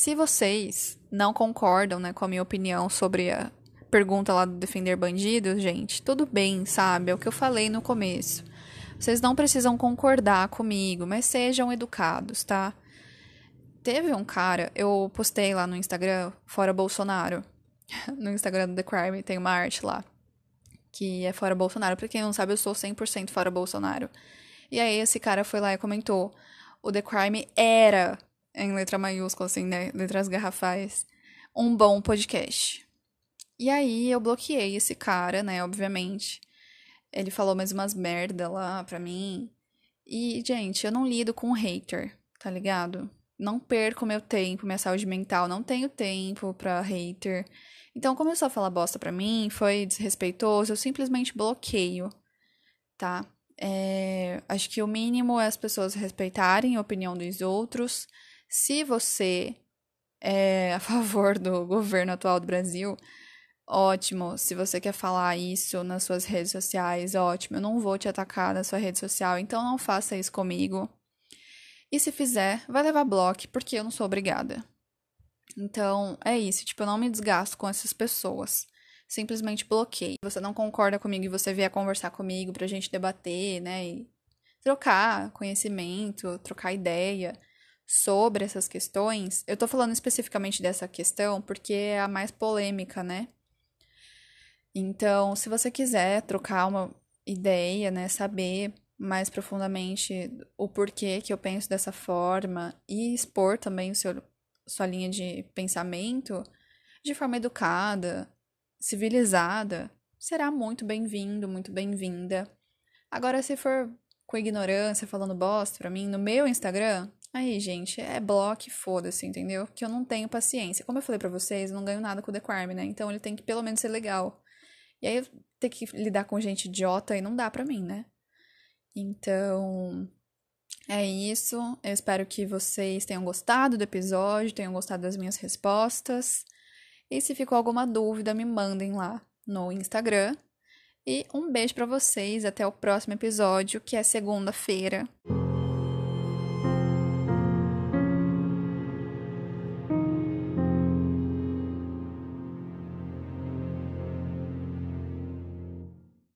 Speaker 1: se vocês não concordam né, com a minha opinião sobre a pergunta lá do defender bandidos, gente, tudo bem, sabe? É o que eu falei no começo. Vocês não precisam concordar comigo, mas sejam educados, tá? Teve um cara, eu postei lá no Instagram, fora Bolsonaro. [LAUGHS] No Instagram do The Crime tem uma arte lá. Que é fora Bolsonaro. Pra quem não sabe, eu sou 100% fora Bolsonaro. E aí esse cara foi lá e comentou: o The Crime era, em letra maiúscula, assim, né? Letras garrafais, um bom podcast. E aí eu bloqueei esse cara, né? Obviamente. Ele falou mais umas merda lá pra mim. E, gente, eu não lido com hater, tá ligado? não perco meu tempo, minha saúde mental, não tenho tempo pra hater. Então, começou a falar bosta pra mim, foi desrespeitoso, eu simplesmente bloqueio, tá? É, acho que o mínimo é as pessoas respeitarem a opinião dos outros. Se você é a favor do [LAUGHS] governo atual do Brasil, ótimo. Se você quer falar isso nas suas redes sociais, ótimo. Eu não vou te atacar na sua rede social, então não faça isso comigo. E se fizer, vai levar bloco, porque eu não sou obrigada. Então, é isso. Tipo, eu não me desgasto com essas pessoas. Simplesmente bloqueio. Você não concorda comigo e você vier conversar comigo pra gente debater, né? E trocar conhecimento, trocar ideia sobre essas questões. Eu tô falando especificamente dessa questão porque é a mais polêmica, né? Então, se você quiser trocar uma ideia, né, saber mais profundamente o porquê que eu penso dessa forma e expor também o seu, sua linha de pensamento de forma educada, civilizada, será muito bem-vindo, muito bem-vinda. Agora, se for com ignorância, falando bosta pra mim no meu Instagram, aí, gente, é bloco foda-se, entendeu? Que eu não tenho paciência. Como eu falei para vocês, eu não ganho nada com o Crime, né? Então ele tem que pelo menos ser legal. E aí, ter que lidar com gente idiota aí não dá pra mim, né? Então, é isso. Eu espero que vocês tenham gostado do episódio, tenham gostado das minhas respostas. E se ficou alguma dúvida, me mandem lá no Instagram. E um beijo para vocês, até o próximo episódio, que é segunda-feira.